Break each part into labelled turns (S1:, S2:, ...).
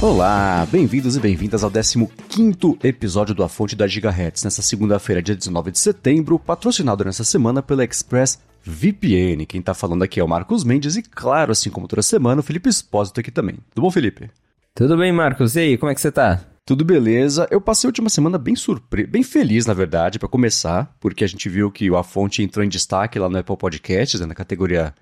S1: Olá, bem-vindos e bem-vindas ao 15º episódio do A Fonte da Gigahertz, nessa segunda-feira, dia 19 de setembro, patrocinado nessa semana pela Express VPN. Quem tá falando aqui é o Marcos Mendes e, claro, assim como toda semana, o Felipe Espósito aqui também. Tudo bom, Felipe?
S2: Tudo bem, Marcos. E aí, como é que você tá?
S1: Tudo beleza. Eu passei a última semana bem surpre... bem feliz, na verdade, para começar, porque a gente viu que a fonte entrou em destaque lá no Apple Podcasts, né, na categoria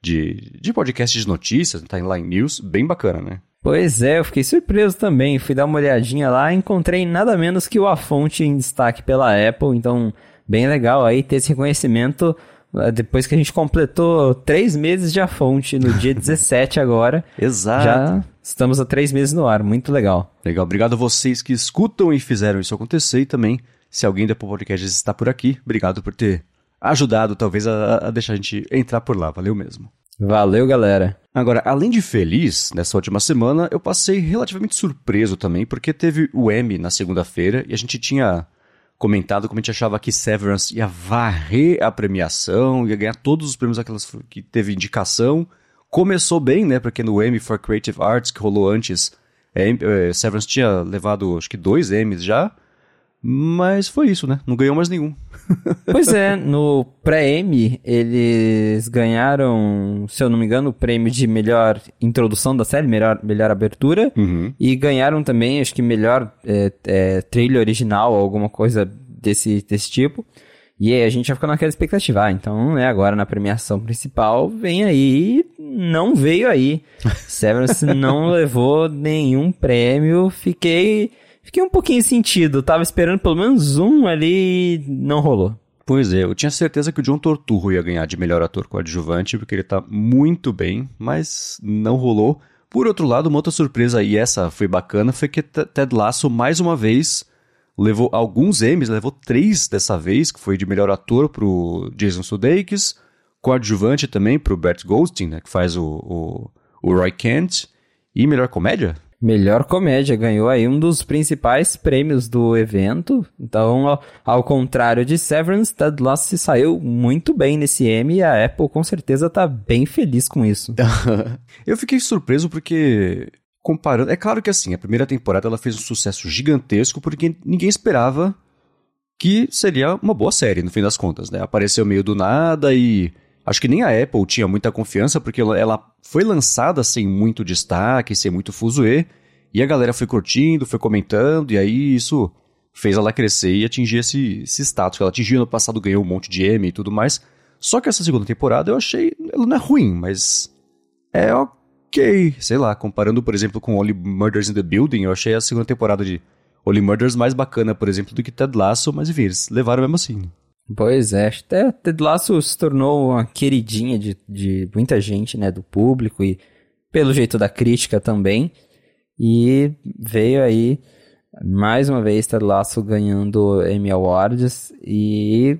S1: de, de podcast de notícias, no Timeline News. Bem bacana, né?
S2: Pois é, eu fiquei surpreso também. Fui dar uma olhadinha lá e encontrei nada menos que o A Fonte em destaque pela Apple. Então, bem legal aí ter esse reconhecimento eh, depois que a gente completou três meses de A Fonte, no dia 17 agora.
S1: Exato.
S2: Já estamos há três meses no ar, muito legal.
S1: Legal, obrigado a vocês que escutam e fizeram isso acontecer e também, se alguém do Apple Podcasts está por aqui, obrigado por ter ajudado talvez a, a deixar a gente entrar por lá, valeu mesmo.
S2: Valeu, galera.
S1: Agora, além de feliz, nessa última semana, eu passei relativamente surpreso também, porque teve o M na segunda-feira e a gente tinha comentado como a gente achava que Severance ia varrer a premiação, ia ganhar todos os prêmios aquelas que teve indicação. Começou bem, né? Porque no Emmy for Creative Arts, que rolou antes, é, é, Severance tinha levado acho que dois Emmys já. Mas foi isso, né? Não ganhou mais nenhum.
S2: Pois é, no pré-M eles ganharam, se eu não me engano, o prêmio de melhor introdução da série, melhor, melhor abertura.
S1: Uhum.
S2: E ganharam também, acho que melhor é, é, trilha original, alguma coisa desse, desse tipo. E aí a gente já ficou naquela expectativa. Ah, então, né, agora na premiação principal, vem aí. Não veio aí. Severance não levou nenhum prêmio. Fiquei fiquei um pouquinho sentido. Tava esperando pelo menos um ali não rolou.
S1: Pois é, eu tinha certeza que o John Torturro ia ganhar de melhor ator coadjuvante, porque ele tá muito bem, mas não rolou. Por outro lado, uma outra surpresa, e essa foi bacana, foi que Ted Lasso, mais uma vez, levou alguns Emmys, levou três dessa vez, que foi de melhor ator pro Jason Sudeikis, coadjuvante também pro Bert Goldstein, né, que faz o, o, o Roy Kent, e melhor comédia,
S2: Melhor comédia, ganhou aí um dos principais prêmios do evento. Então, ao, contrário de Severance, Ted Lasso se saiu muito bem nesse Emmy e a Apple com certeza tá bem feliz com isso.
S1: Eu fiquei surpreso porque comparando, é claro que assim, a primeira temporada ela fez um sucesso gigantesco porque ninguém esperava que seria uma boa série no fim das contas, né? Apareceu meio do nada e Acho que nem a Apple tinha muita confiança, porque ela foi lançada sem muito destaque, sem muito fuzuê, e a galera foi curtindo, foi comentando, e aí isso fez ela crescer e atingir esse, esse status que ela atingiu no passado, ganhou um monte de Emmy e tudo mais. Só que essa segunda temporada eu achei, ela não é ruim, mas é ok, sei lá, comparando, por exemplo, com Only Murders in the Building, eu achei a segunda temporada de Only Murders mais bacana, por exemplo, do que Ted Lasso, mas enfim, eles levaram mesmo assim.
S2: Pois é, até Ted Lasso se tornou uma queridinha de, de muita gente, né, do público e pelo jeito da crítica também. E veio aí mais uma vez Ted Lasso ganhando Emmy Awards e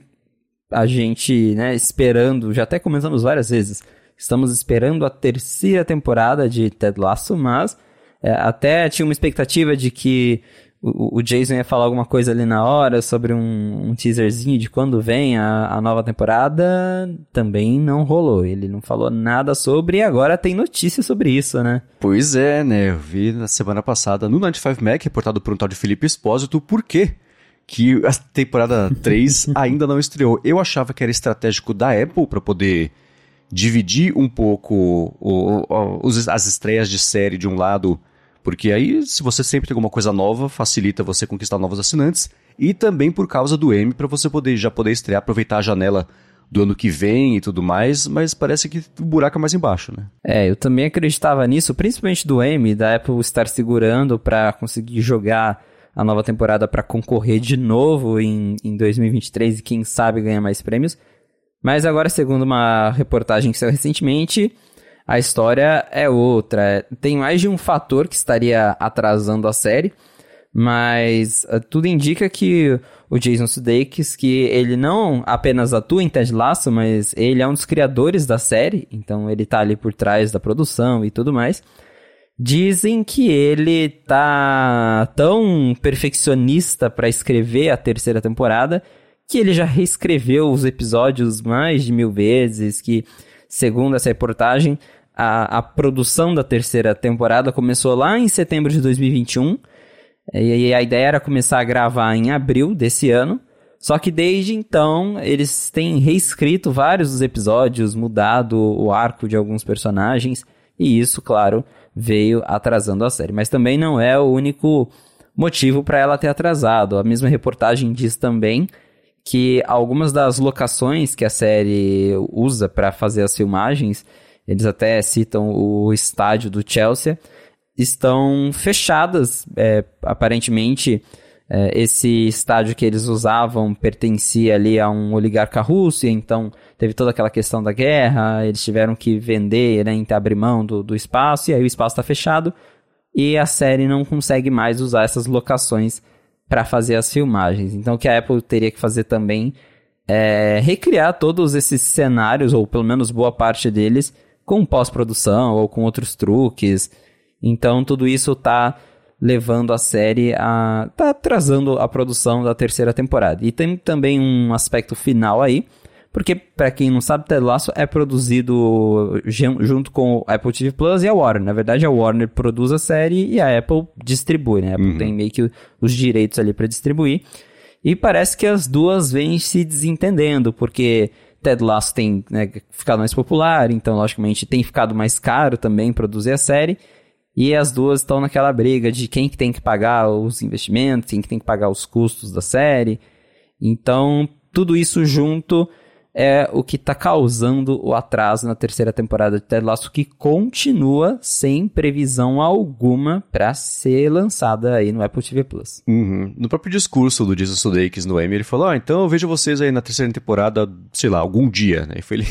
S2: a gente, né, esperando, já até comentamos várias vezes, estamos esperando a terceira temporada de Ted Lasso, mas é, até tinha uma expectativa de que o, Jason ia falar alguma coisa ali na hora sobre um, um teaserzinho de quando vem a, a, nova temporada, também não rolou. Ele não falou nada sobre e agora tem notícia sobre isso, né?
S1: Pois é, né? Eu vi na semana passada no 95 Mac, reportado por um tal de Felipe Espósito, por quê? Que a temporada 3 ainda não estreou. Eu achava que era estratégico da Apple para poder dividir um pouco o, o, as estreias de série de um lado porque aí, se você sempre tem alguma coisa nova, facilita você conquistar novos assinantes. E também por causa do M, para você poder já poder estrear, aproveitar a janela do ano que vem e tudo mais, mas parece que o buraco é mais embaixo, né?
S2: É, eu também acreditava nisso, principalmente do M, da Apple estar segurando para conseguir jogar a nova temporada para concorrer de novo em, em 2023 e quem sabe ganhar mais prêmios. Mas agora, segundo uma reportagem que saiu recentemente, a história é outra. Tem mais de um fator que estaria atrasando a série, mas uh, tudo indica que o Jason Sudeikis, que ele não apenas atua em Ted Lasso, mas ele é um dos criadores da série, então ele tá ali por trás da produção e tudo mais. Dizem que ele tá tão perfeccionista para escrever a terceira temporada que ele já reescreveu os episódios mais de mil vezes, que segundo essa reportagem, a, a produção da terceira temporada começou lá em setembro de 2021. E, e a ideia era começar a gravar em abril desse ano. Só que desde então eles têm reescrito vários dos episódios, mudado o arco de alguns personagens, e isso, claro, veio atrasando a série. Mas também não é o único motivo para ela ter atrasado. A mesma reportagem diz também que algumas das locações que a série usa para fazer as filmagens, eles até citam o estádio do Chelsea, estão fechadas. É, aparentemente, é, esse estádio que eles usavam pertencia ali a um oligarca russo, então teve toda aquela questão da guerra, eles tiveram que vender, né, abrir mão do, do espaço, e aí o espaço está fechado, e a série não consegue mais usar essas locações para fazer as filmagens. Então o que a Apple teria que fazer também é recriar todos esses cenários, ou pelo menos boa parte deles, com pós-produção ou com outros truques. Então tudo isso está levando a série a. tá atrasando a produção da terceira temporada. E tem também um aspecto final aí, porque, para quem não sabe, Ted Lasso é produzido junto com o Apple TV Plus e a Warner. Na verdade, a Warner produz a série e a Apple distribui, né? A Apple uhum. tem meio que os direitos ali para distribuir. E parece que as duas vêm se desentendendo, porque Ted Lasso tem né, ficado mais popular, então, logicamente, tem ficado mais caro também produzir a série. E as duas estão naquela briga de quem que tem que pagar os investimentos, quem que tem que pagar os custos da série. Então, tudo isso junto é o que está causando o atraso na terceira temporada de Ted Lasso, que continua sem previsão alguma para ser lançada aí no Apple TV Plus.
S1: Uhum. No próprio discurso do Jason Sudeikis no Emmy, ele falou: ah, então eu vejo vocês aí na terceira temporada, sei lá, algum dia, né? E foi ele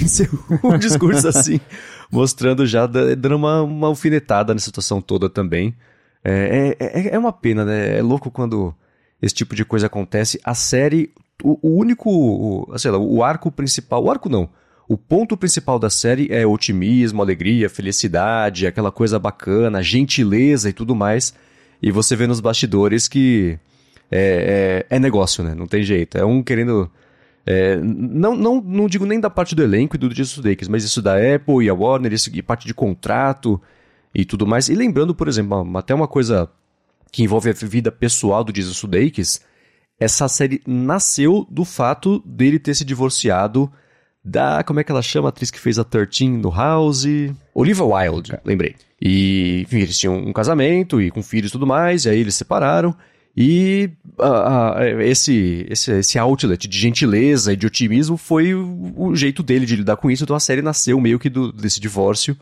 S1: um discurso assim, mostrando já, dando uma, uma alfinetada na situação toda também. É, é, é, é uma pena, né? É louco quando esse tipo de coisa acontece. A série o, o único, o, sei lá, o arco principal, o arco não, o ponto principal da série é otimismo, alegria, felicidade, aquela coisa bacana, gentileza e tudo mais. E você vê nos bastidores que é, é, é negócio, né? Não tem jeito. É um querendo. É, não, não, não digo nem da parte do elenco e do Jesus Sudeikis, mas isso da Apple e a Warner, isso, e parte de contrato e tudo mais. E lembrando, por exemplo, até uma coisa que envolve a vida pessoal do Jesus Sudeikis, essa série nasceu do fato dele ter se divorciado da. Como é que ela chama? A atriz que fez a 13 no House? Olivia Wilde, lembrei. E, enfim, eles tinham um casamento e com filhos e tudo mais, e aí eles separaram. E uh, uh, esse, esse, esse outlet de gentileza e de otimismo foi o, o, jeito dele de lidar com isso. Então a série nasceu meio que do, desse divórcio.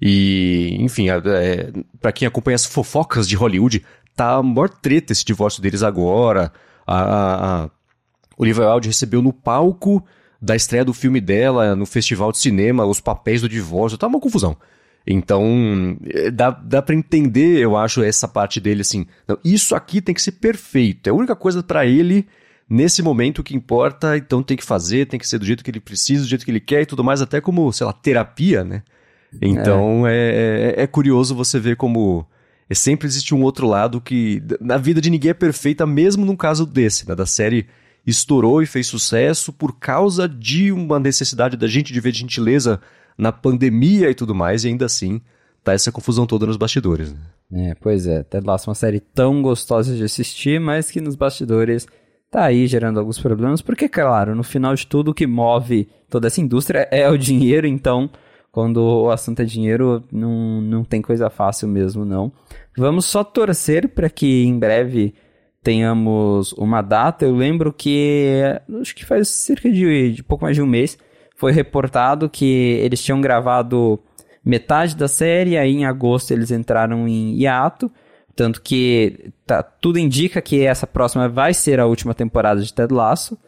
S1: E, enfim, é, para quem acompanha as fofocas de Hollywood, tá a maior treta esse divórcio deles agora. A, a, a Olivia Wilde recebeu no palco da estreia do filme dela no festival de cinema os papéis do divórcio. Tá uma confusão. Então, eh, dá, dá para entender, eu acho, essa parte dele assim. Não, isso aqui tem que ser perfeito. É a única coisa para ele, nesse momento, que importa, então tem que fazer, tem que ser do jeito que ele precisa, do jeito que ele quer e tudo mais, até como, sei lá, terapia, né? Então, é, é, é, é curioso você ver como sempre existe um outro lado que na vida de ninguém é perfeita, mesmo num caso desse, né? Da série estourou e fez sucesso por causa de uma necessidade da gente de ver gentileza na pandemia e tudo mais, e ainda assim tá essa confusão toda nos bastidores.
S2: Né? É, pois é, Ted Lasso é uma série tão gostosa de assistir, mas que nos bastidores tá aí gerando alguns problemas, porque, claro, no final de tudo, o que move toda essa indústria é o dinheiro, então quando o assunto é dinheiro, não, não tem coisa fácil mesmo, não. Vamos só torcer para que em breve tenhamos uma data. Eu lembro que, acho que faz cerca de, de pouco mais de um mês, foi reportado que eles tinham gravado metade da série, aí em agosto eles entraram em hiato. Tanto que tá, tudo indica que essa próxima vai ser a última temporada de Ted Lasso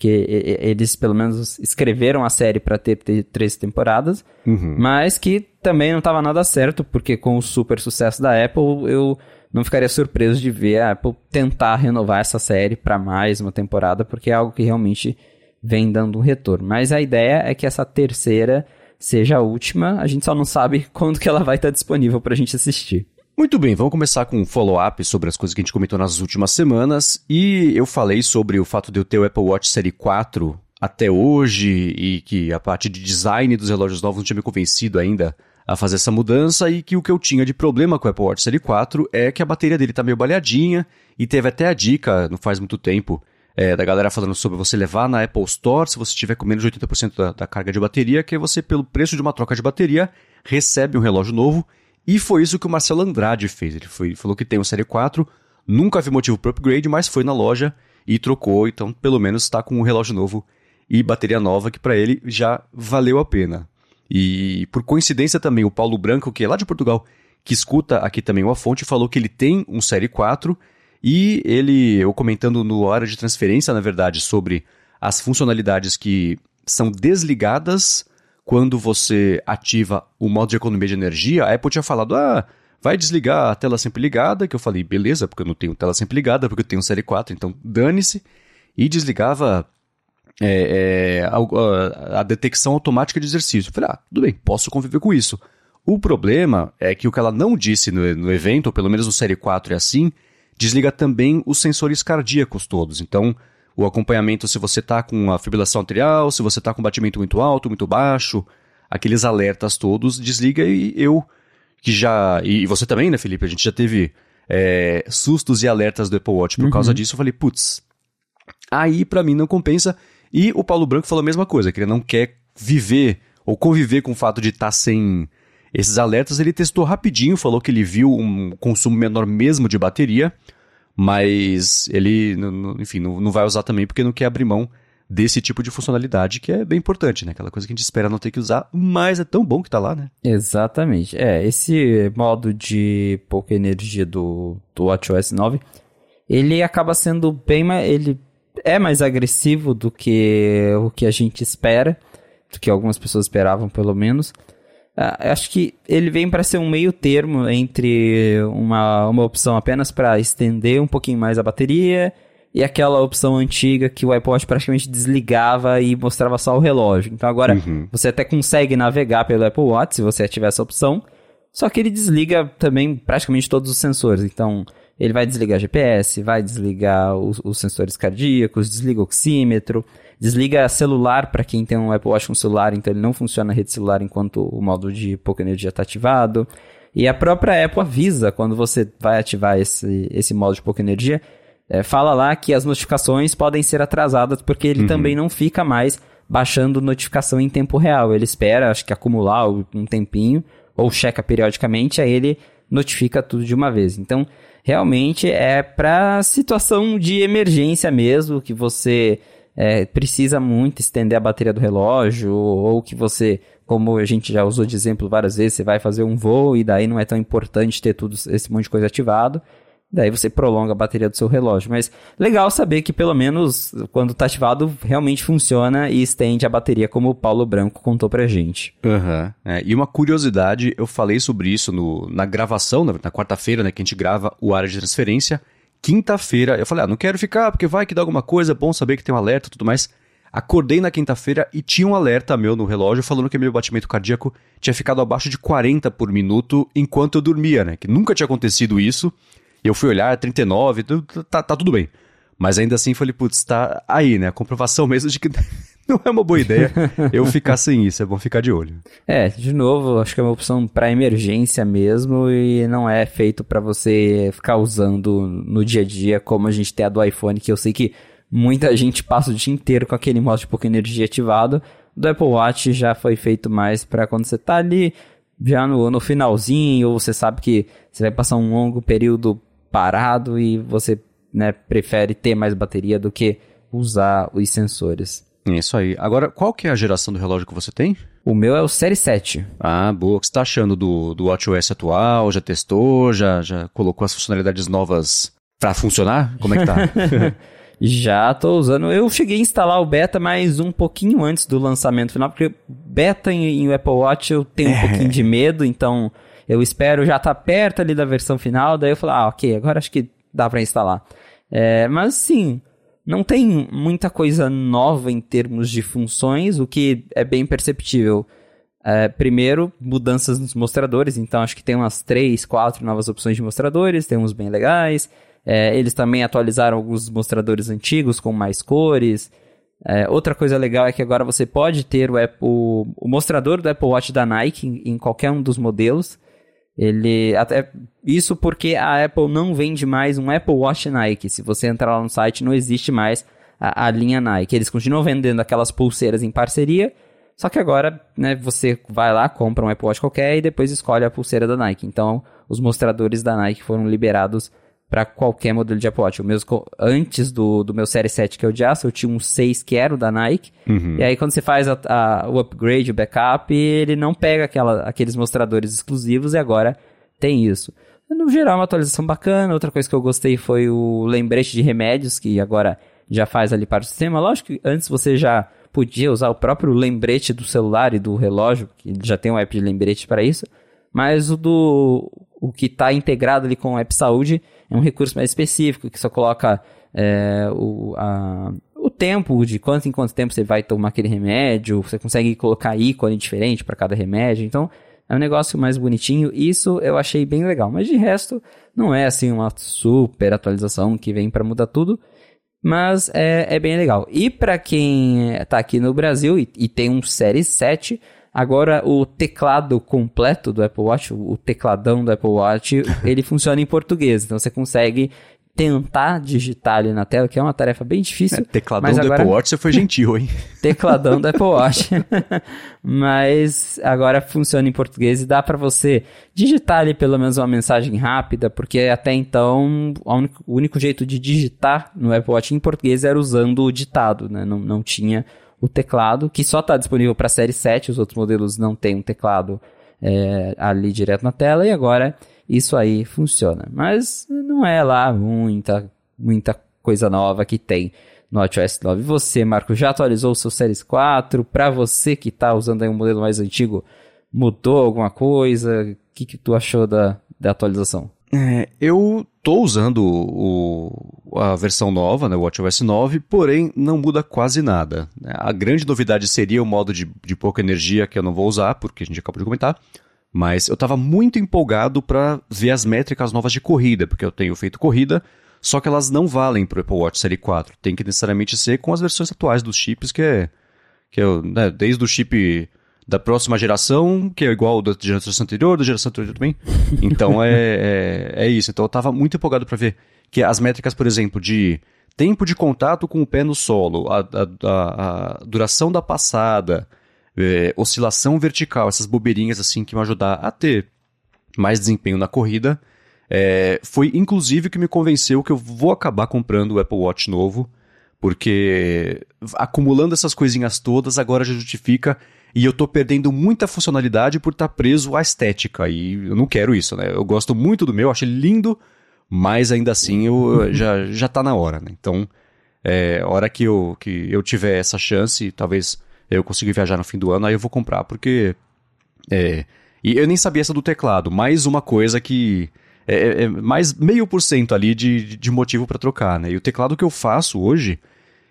S2: porque eles pelo menos escreveram a série para ter, ter, três temporadas, uhum. mas que também não estava nada certo, porque com o super sucesso da Apple, eu não ficaria surpreso de ver a Apple tentar renovar essa série para mais uma temporada, porque é algo que realmente vem dando um retorno. Mas a ideia é que essa terceira seja a última, a gente só não sabe quando que ela vai estar disponível para a gente assistir.
S1: Muito bem, vamos começar com um follow-up sobre as coisas que a gente comentou nas últimas semanas. E eu falei sobre o fato de eu ter o Apple Watch Série 4 até hoje e que a parte de design dos relógios novos não tinha me convencido ainda a fazer essa mudança e que o que eu tinha de problema com o Apple Watch Série 4 é que a bateria dele tá meio baleadinha e teve até a dica, não faz muito tempo, é, da galera falando sobre você levar na Apple Store, se você tiver com menos de 80% da, da carga de bateria, que você, pelo preço de uma troca de bateria, recebe um relógio novo. E foi isso que o Marcelo Andrade fez. Ele foi, falou que tem um Série 4, nunca vi motivo para upgrade, mas foi na loja e trocou, então pelo menos está com um relógio novo e bateria nova, que para ele já valeu a pena. E por coincidência também, o Paulo Branco, que é lá de Portugal, que escuta aqui também o A Fonte, falou que ele tem um Série 4 e ele, eu comentando no hora de transferência, na verdade, sobre as funcionalidades que são desligadas quando você ativa o modo de economia de energia, a Apple tinha falado, ah, vai desligar a tela sempre ligada, que eu falei, beleza, porque eu não tenho tela sempre ligada, porque eu tenho Série 4, então dane-se, e desligava é, é, a, a, detecção automática de exercício. Eu falei, ah, tudo bem, posso conviver com isso. O problema é que o que ela não disse no, no evento, ou pelo menos no Série 4 é assim, desliga também os sensores cardíacos todos. Então, o acompanhamento se você está com a fibrilação arterial, se você está com batimento muito alto, muito baixo, aqueles alertas todos, desliga e eu, que já. E você também, né, Felipe? A gente já teve é, sustos e alertas do Apple Watch por uhum. causa disso. Eu falei, putz, aí para mim não compensa. E o Paulo Branco falou a mesma coisa, que ele não quer viver ou conviver com o fato de estar tá sem esses alertas. Ele testou rapidinho, falou que ele viu um consumo menor mesmo de bateria, mas ele, enfim, não vai usar também porque não quer abrir mão desse tipo de funcionalidade que é bem importante, né? Aquela coisa que a gente espera não ter que usar, mas é tão bom que tá lá, né?
S2: Exatamente. É, esse modo de pouca energia do, do WatchOS 9, ele acaba sendo bem mais... Ele é mais agressivo do que o que a gente espera, do que algumas pessoas esperavam, pelo menos. Uh, acho que ele vem para ser um meio termo entre uma, uma opção apenas para estender um pouquinho mais a bateria e aquela opção antiga que o iPod praticamente desligava e mostrava só o relógio. Então agora uhum. você até consegue navegar pelo Apple Watch se você ativar essa opção, só que ele desliga também praticamente todos os sensores. Então ele vai desligar GPS, vai desligar os, os sensores cardíacos, desliga o oxímetro, desliga celular para quem tem um Apple Watch com celular, então ele não funciona na rede celular enquanto o modo de pouca energia está ativado. E a própria Apple avisa quando você vai ativar esse, esse modo de pouca energia, é, fala lá que as notificações podem ser atrasadas porque ele uhum. também não fica mais baixando notificação em tempo real. Ele espera, acho que acumular um tempinho, ou checa periodicamente, aí ele notifica tudo de uma vez. Então, realmente é para situação de emergência mesmo, que você é, precisa muito estender a bateria do relógio, ou que você, como a gente já usou de exemplo várias vezes, você vai fazer um voo e daí não é tão importante ter tudo esse monte de coisa ativado. Daí você prolonga a bateria do seu relógio. Mas legal saber que pelo menos quando está ativado realmente funciona e estende a bateria, como o Paulo Branco contou pra gente.
S1: Uhum. É, e uma curiosidade, eu falei sobre isso no, na gravação, na, na quarta-feira, né, que a gente grava o área de transferência. Quinta-feira, eu falei, ah, não quero ficar porque vai que dá alguma coisa, é bom saber que tem um alerta e tudo mais. Acordei na quinta-feira e tinha um alerta meu no relógio falando que meu batimento cardíaco tinha ficado abaixo de 40 por minuto enquanto eu dormia, né? Que nunca tinha acontecido isso. Eu fui olhar, 39, tá, tá tudo bem. Mas ainda assim falei, putz, tá aí, né? A comprovação mesmo de que não é uma boa ideia eu ficar sem isso, é bom ficar de olho.
S2: É, de novo, acho que é uma opção para emergência mesmo e não é feito para você ficar usando no dia a dia como a gente tem a do iPhone, que eu sei que muita gente passa o dia inteiro com aquele modo de pouca energia ativado. Do Apple Watch já foi feito mais para quando você tá ali já no, no finalzinho, ou você sabe que você vai passar um longo período parado e você né, prefere ter mais bateria do que usar os sensores.
S1: É isso aí. Agora, qual que é a geração do relógio que você tem?
S2: O meu é o Série 7.
S1: Ah, boa. O que você está achando do, do WatchOS atual? Já testou? Já, já colocou as funcionalidades novas para funcionar? Como é que tá?
S2: já tô usando. Eu cheguei a instalar o beta, mas um pouquinho antes do lançamento final, porque beta em, em Apple Watch eu tenho um é. pouquinho de medo, então eu espero já tá perto ali da versão final, daí eu falo, ah, ok, agora acho que dá para instalar. É, mas sim, não tem muita coisa nova em termos de funções, o que é bem perceptível. É, primeiro, mudanças nos mostradores, então acho que tem umas três, quatro novas opções de mostradores, tem uns bem legais. É, eles também atualizaram alguns mostradores antigos com mais cores. É, outra coisa legal é que agora você pode ter o, Apple, o mostrador do Apple Watch da Nike em, em, qualquer um dos modelos. Ele até isso porque a Apple não vende mais um Apple Watch Nike. Se você entrar lá no site, não existe mais a, a linha Nike. Eles continuam vendendo aquelas pulseiras em parceria, só que agora, né, você vai lá, compra um Apple Watch qualquer e depois escolhe a pulseira da Nike. Então, os mostradores da Nike foram liberados para qualquer modelo de Apple Watch. O mesmo, antes do, do meu Série 7 que eu de aço, eu tinha um 6 que era o da Nike. Uhum. E aí quando você faz a, a, o upgrade, o backup, ele não pega aquela, aqueles mostradores exclusivos e agora tem isso. No geral, uma atualização bacana. Outra coisa que eu gostei foi o lembrete de remédios, que agora já faz ali para o sistema. Lógico que antes você já podia usar o próprio lembrete do celular e do relógio, que já tem um app de lembrete para isso. Mas o do o que está integrado ali com o App Saúde é um recurso mais específico, que só coloca é, o, a, o tempo, de quanto em quanto tempo você vai tomar aquele remédio, você consegue colocar ícone diferente para cada remédio, então é um negócio mais bonitinho, isso eu achei bem legal, mas de resto não é assim uma super atualização que vem para mudar tudo, mas é, é bem legal. E para quem está aqui no Brasil e, e tem um Série 7, Agora, o teclado completo do Apple Watch, o tecladão do Apple Watch, ele funciona em português. Então, você consegue tentar digitar ali na tela, que é uma tarefa bem difícil. É,
S1: tecladão mas agora... do Apple Watch, você foi gentil, hein?
S2: tecladão do Apple Watch. mas agora funciona em português e dá para você digitar ali pelo menos uma mensagem rápida, porque até então o único, o único jeito de digitar no Apple Watch em português era usando o ditado, né? Não, não tinha o teclado, que só está disponível para a série 7, os outros modelos não têm um teclado é, ali direto na tela, e agora isso aí funciona. Mas não é lá muita, muita coisa nova que tem no WatchOS 9. Você, Marco, já atualizou o seu Series 4? Para você que está usando aí um modelo mais antigo, mudou alguma coisa? O que, que tu achou da, da atualização?
S1: É, eu tô usando o, a versão nova, né, o WatchOS 9, porém não muda quase nada. Né. A grande novidade seria o modo de, de pouca energia que eu não vou usar, porque a gente acabou de comentar. Mas eu estava muito empolgado para ver as métricas novas de corrida, porque eu tenho feito corrida, só que elas não valem para o Apple Watch Série 4. Tem que necessariamente ser com as versões atuais dos chips, que é, que é né, desde o chip da próxima geração, que é igual da geração anterior, da geração anterior também. Então é, é, é, isso. Então eu estava muito empolgado para ver que as métricas, por exemplo, de tempo de contato com o pé no solo, a, a, a duração da passada, é, oscilação vertical, essas bobeirinhas assim que vão ajudar a ter mais desempenho na corrida, é, foi inclusive que me convenceu que eu vou acabar comprando o Apple Watch novo, porque acumulando essas coisinhas todas agora já justifica e eu tô perdendo muita funcionalidade por estar tá preso à estética. E eu não quero isso, né? Eu gosto muito do meu, acho ele lindo, mas ainda assim eu, já, já tá na hora, né? Então, é, hora que eu, que eu tiver essa chance, talvez eu consiga viajar no fim do ano, aí eu vou comprar, porque. É, e eu nem sabia essa do teclado, mais uma coisa que. É, é, é mais meio por cento ali de, de motivo para trocar, né? E o teclado que eu faço hoje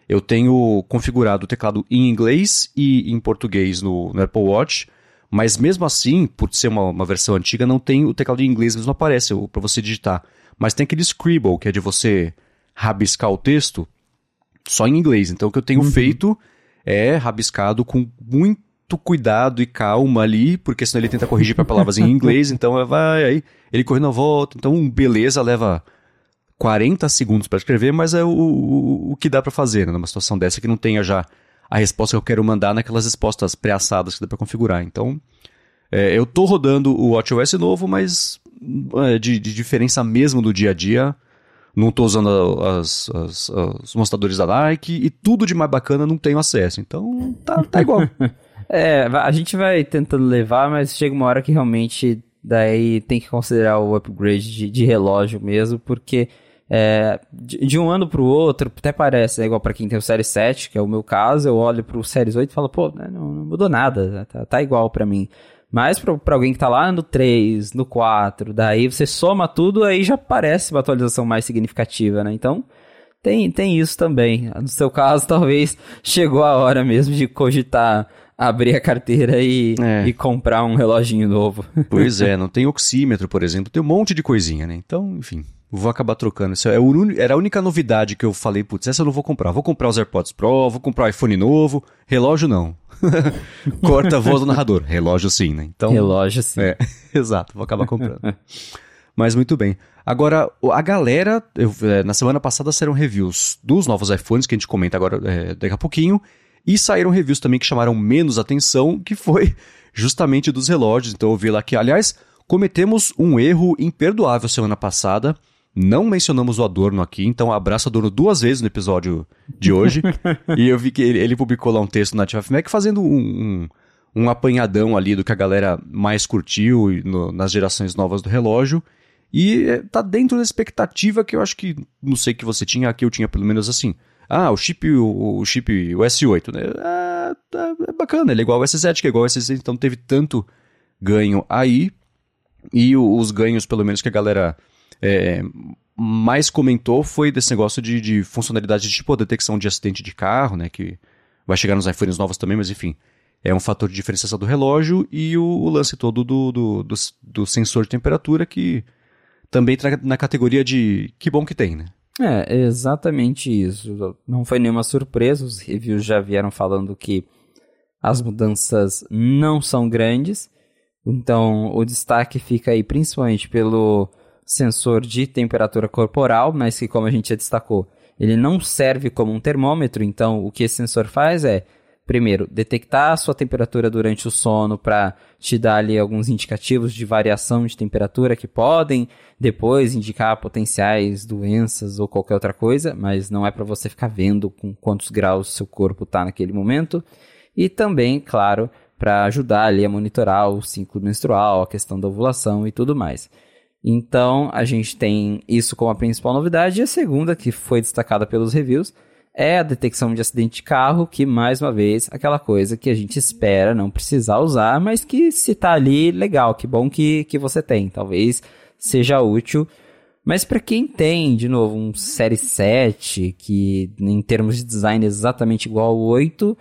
S1: eu tenho configurado o teclado em inglês e em português no, no Apple Watch, mas mesmo assim, por ser uma, uma, versão antiga, não tem o teclado em inglês, mesmo aparece para você digitar. Mas tem aquele Scribble, que é de você rabiscar o texto só em inglês. Então o que eu tenho uhum. feito é rabiscado com muito cuidado e calma ali, porque senão ele tenta corrigir para palavras em inglês, então vai aí, ele correndo a volta. Então, beleza, leva 40 segundos para escrever, mas é o, o, o que dá para fazer né, numa situação dessa que não tenha já a resposta que eu quero mandar naquelas respostas pré-assadas que dá para configurar. Então, é, eu tô rodando o WatchOS novo, mas é, de, de, diferença mesmo do dia a dia. Não tô usando as, as, os mostradores da Nike e tudo de mais bacana não tenho acesso. Então, tá, tá igual.
S2: é, a gente vai tentando levar, mas chega uma hora que realmente daí tem que considerar o upgrade de, de relógio mesmo, porque é, de, de, um ano para o outro, até parece, é igual para quem tem o Série 7, que é o meu caso, eu olho para o Séries 8 e falo, pô, né, não, não mudou nada, tá, tá igual para mim. Mas para alguém que tá lá no 3, no 4, daí você soma tudo, aí já parece uma atualização mais significativa, né? Então, tem, tem isso também. No seu caso, talvez chegou a hora mesmo de cogitar abrir a carteira e, é. e comprar um reloginho novo.
S1: Pois é, não tem oxímetro, por exemplo, tem um monte de coisinha, né? Então, enfim. Vou acabar trocando. Isso é o, era a única novidade que eu falei, putz, essa eu não vou comprar. Vou comprar os AirPods Pro, vou comprar o iPhone novo. Relógio não. Corta a voz do narrador. Relógio sim, né?
S2: Então, Relógio sim.
S1: É, exato, vou acabar comprando. Mas muito bem. Agora, a galera, eu, é, na semana passada saíram reviews dos novos iPhones, que a gente comenta agora é, daqui a pouquinho, e saíram reviews também que chamaram menos atenção, que foi justamente dos relógios. Então eu vi lá que, aliás, cometemos um erro imperdoável semana passada. Não mencionamos o Adorno aqui, então abraço Adorno duas vezes no episódio de hoje. e eu vi que ele, ele, publicou lá um texto na Mac fazendo um, um, um, apanhadão ali do que a galera mais curtiu no, nas gerações novas do relógio. E é, tá dentro da expectativa que eu acho que, não sei que você tinha, aqui eu tinha pelo menos assim. Ah, o chip, o, o chip o S8, né? Ah, tá, é bacana, ele é igual ao S7, que é igual ao S6, então teve tanto ganho aí. E os ganhos, pelo menos, que a galera é, mais comentou foi desse negócio de, de funcionalidade de tipo detecção de acidente de carro, né? Que vai chegar nos iPhones novos também, mas enfim. É um fator de diferenciação do relógio e o, o lance todo do, do, do, do sensor de temperatura que também está na categoria de que bom que tem, né?
S2: É, exatamente isso. Não foi nenhuma surpresa, os reviews já vieram falando que as mudanças não são grandes. Então, o destaque fica aí principalmente pelo sensor de temperatura corporal, mas que, como a gente já destacou, ele não serve como um termômetro. Então, o que esse sensor faz é primeiro, detectar a sua temperatura durante o sono para te dar ali alguns indicativos de variação de temperatura que podem depois indicar potenciais doenças ou qualquer outra coisa, mas não é para você ficar vendo com quantos graus seu corpo está naquele momento. E também, claro, para ajudar ali a monitorar o ciclo menstrual, a questão da ovulação e tudo mais. Então, a gente tem isso como a principal novidade, e a segunda, que foi destacada pelos reviews, é a detecção de acidente de carro, que mais uma vez, aquela coisa que a gente espera não precisar usar, mas que se tá ali, legal, que bom que, que você tem. Talvez seja útil. Mas para quem tem, de novo, um Série 7, que em termos de design é exatamente igual ao 8,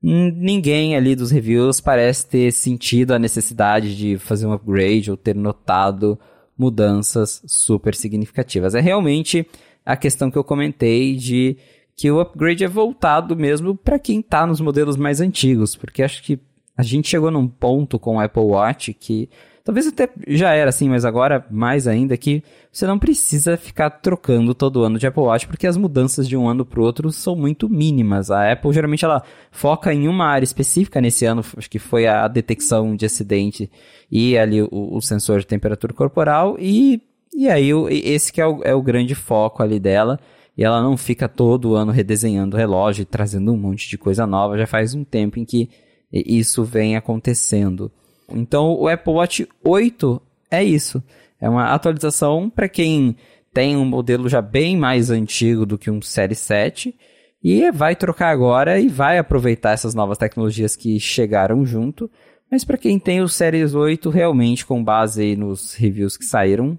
S2: ninguém ali dos reviews parece ter sentido a necessidade de fazer um upgrade ou ter notado mudanças super significativas. É realmente a questão que eu comentei de que o upgrade é voltado mesmo para quem está nos modelos mais antigos, porque acho que a gente chegou num ponto com o Apple Watch que talvez até já era assim, mas agora mais ainda que você não precisa ficar trocando todo ano de Apple Watch, porque as mudanças de um ano para o outro são muito mínimas. A Apple geralmente ela foca em uma área específica nesse ano, acho que foi a detecção de acidente e ali o, o sensor de temperatura corporal e e aí esse que é o, é o grande foco ali dela e ela não fica todo ano redesenhando o relógio e trazendo um monte de coisa nova. Já faz um tempo em que isso vem acontecendo. Então o Apple Watch 8 é isso. É uma atualização para quem tem um modelo já bem mais antigo do que um Série 7 e vai trocar agora e vai aproveitar essas novas tecnologias que chegaram junto. Mas para quem tem o Series 8, realmente com base nos reviews que saíram,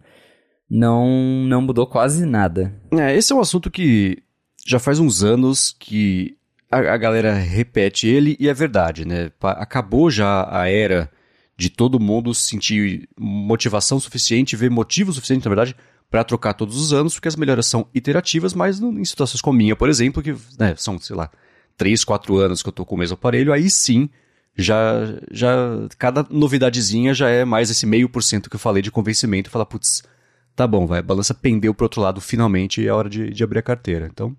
S2: não, não mudou quase nada.
S1: É, esse é um assunto que já faz uns anos que a, a galera repete ele e é verdade, né? Acabou já a era de todo mundo sentir motivação suficiente, ver motivo suficiente, na verdade, para trocar todos os anos, porque as melhoras são iterativas, mas em situações como minha, por exemplo, que né, são, sei lá, 3, 4 anos que eu tô com o mesmo aparelho, aí sim, já, já cada novidadezinha já é mais esse meio por cento que eu falei de convencimento, falar, putz, tá bom, vai, a balança pendeu pro outro lado finalmente e é hora de, de abrir a carteira. Então,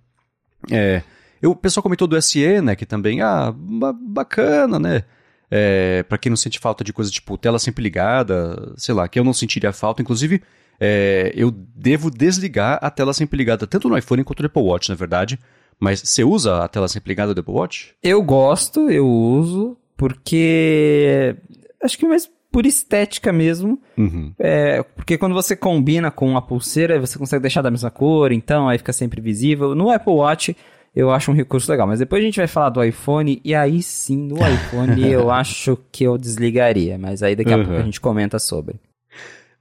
S1: é. Eu, o pessoal comentou do SE, né, que também, ah, bacana, né? É, para quem não sente falta de coisa tipo tela sempre ligada, sei lá, que eu não sentiria falta. Inclusive, é, eu devo desligar a tela sempre ligada, tanto no iPhone quanto no Apple Watch, na verdade. Mas você usa a tela sempre ligada do Apple Watch?
S2: Eu gosto, eu uso, porque acho que mais por estética mesmo. Uhum. É, porque quando você combina com a pulseira, você consegue deixar da mesma cor, então aí fica sempre visível. No Apple Watch, eu acho um recurso legal. Mas depois a gente vai falar do iPhone, e aí sim, no iPhone eu acho que eu desligaria. Mas aí daqui a uhum. pouco a gente comenta sobre.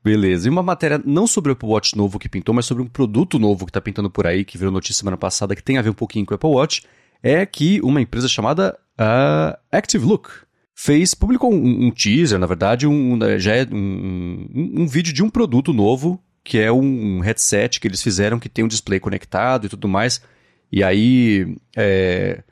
S1: Beleza. E uma matéria não sobre o Apple Watch novo que pintou, mas sobre um produto novo que está pintando por aí, que virou notícia semana passada, que tem a ver um pouquinho com o Apple Watch, é que uma empresa chamada uh, Active Look fez, publicou um, um teaser, na verdade, um, já é um, um, um, vídeo de um produto novo que é um headset que eles fizeram que tem um display conectado e tudo mais. E aí, é,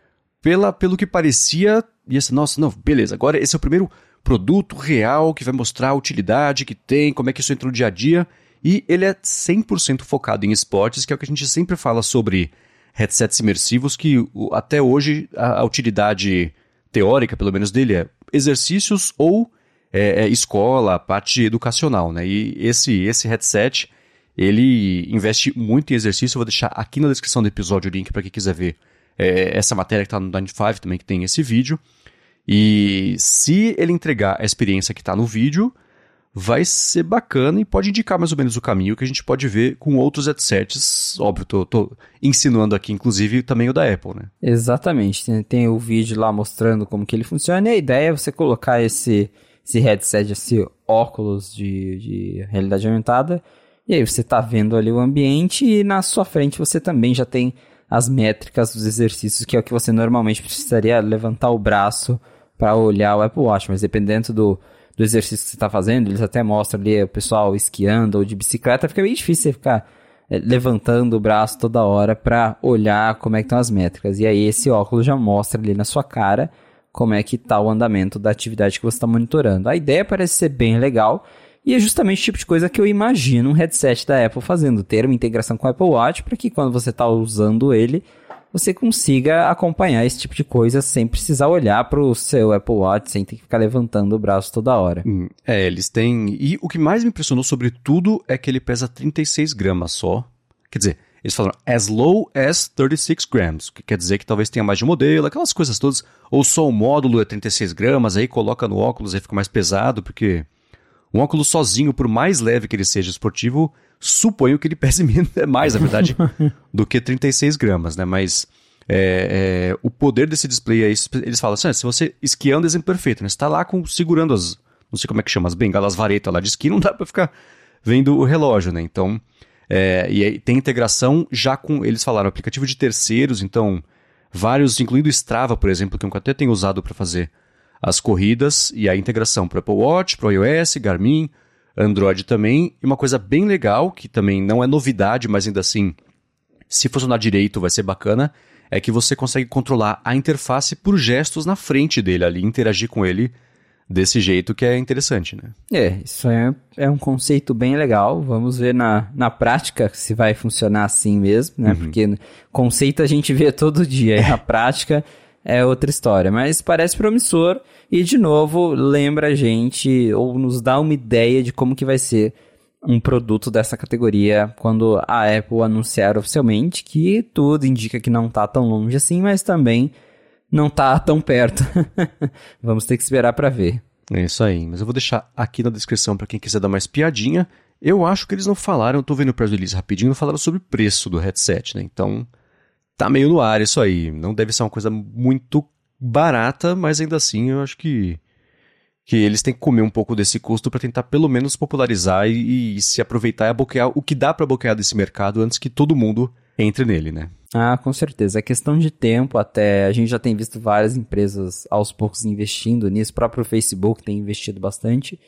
S1: pela, pelo que parecia, ia ser, nossa, não, beleza, agora esse é o primeiro produto real que vai mostrar a utilidade que tem, como é que isso entra no dia a dia. E ele é 100% focado em esportes, que é o que a gente sempre fala sobre headsets imersivos, que até hoje a, a utilidade teórica, pelo menos dele, é exercícios ou é, é, escola, parte educacional, né? E esse, esse headset, ele investe muito em exercício. Eu vou deixar aqui na descrição do episódio o link para quem quiser ver é, essa matéria que está no 95 também, que tem esse vídeo. E se ele entregar a experiência que está no vídeo, vai ser bacana e pode indicar mais ou menos o caminho que a gente pode ver com outros headsets. Óbvio, tô, tô insinuando aqui, inclusive, também o da Apple, né?
S2: Exatamente. Tem, tem o vídeo lá mostrando como que ele funciona e a ideia é você colocar esse esse headset, esse óculos de, de realidade aumentada. E aí você está vendo ali o ambiente e na sua frente você também já tem as métricas dos exercícios, que é o que você normalmente precisaria levantar o braço para olhar o Apple Watch. Mas dependendo do, do exercício que você está fazendo, eles até mostram ali o pessoal esquiando ou de bicicleta, fica bem difícil você ficar é, levantando o braço toda hora para olhar como é que estão as métricas. E aí esse óculos já mostra ali na sua cara como é que está o andamento da atividade que você está monitorando. A ideia parece ser bem legal e é justamente o tipo de coisa que eu imagino um headset da Apple fazendo, ter uma integração com o Apple Watch para que quando você está usando ele, você consiga acompanhar esse tipo de coisa sem precisar olhar para o seu Apple Watch, sem ter que ficar levantando o braço toda hora. Hum,
S1: é, eles têm. E o que mais me impressionou sobre tudo é que ele pesa 36 gramas só. Quer dizer, eles falaram as low as 36 grams, que quer dizer que talvez tenha mais de modelo, aquelas coisas todas. Ou só o módulo é 36 gramas, aí coloca no óculos e fica mais pesado, porque um óculos sozinho, por mais leve que ele seja esportivo, suponho que ele pese mais, na verdade, do que 36 gramas, né? Mas é, é, o poder desse display aí, eles falam assim, ah, se você esquiando é exemplo perfeito, né? Você tá lá com, segurando as, não sei como é que chama, as bengalas varetas lá de esqui, não dá para ficar vendo o relógio, né? Então, é, e aí tem integração já com, eles falaram, aplicativo de terceiros, então vários, incluindo Strava, por exemplo, que eu até tenho usado para fazer as corridas, e a integração para Apple Watch, para iOS, Garmin, Android também. E uma coisa bem legal, que também não é novidade, mas ainda assim, se funcionar direito vai ser bacana, é que você consegue controlar a interface por gestos na frente dele ali, interagir com ele desse jeito que é interessante, né?
S2: É, isso é, é um conceito bem legal. Vamos ver na, na prática se vai funcionar assim mesmo, né? Uhum. Porque conceito a gente vê todo dia, e na prática é outra história. Mas parece promissor e, de novo, lembra a gente ou nos dá uma ideia de como que vai ser um produto dessa categoria quando a Apple anunciar oficialmente, que tudo indica que não está tão longe assim, mas também não tá tão perto. Vamos ter que esperar para ver.
S1: É isso aí, mas eu vou deixar aqui na descrição para quem quiser dar mais piadinha. Eu acho que eles não falaram, tô vendo o press release rapidinho, não falaram sobre o preço do headset, né? Então, tá meio no ar isso aí. Não deve ser uma coisa muito barata, mas ainda assim eu acho que que eles têm que comer um pouco desse custo para tentar pelo menos popularizar e, e, se aproveitar e aboquear o que dá para aboquear desse mercado antes que todo mundo entre nele, né?
S2: Ah, com certeza. É questão de tempo até. A gente já tem visto várias empresas aos poucos investindo nisso. O próprio Facebook tem investido bastante.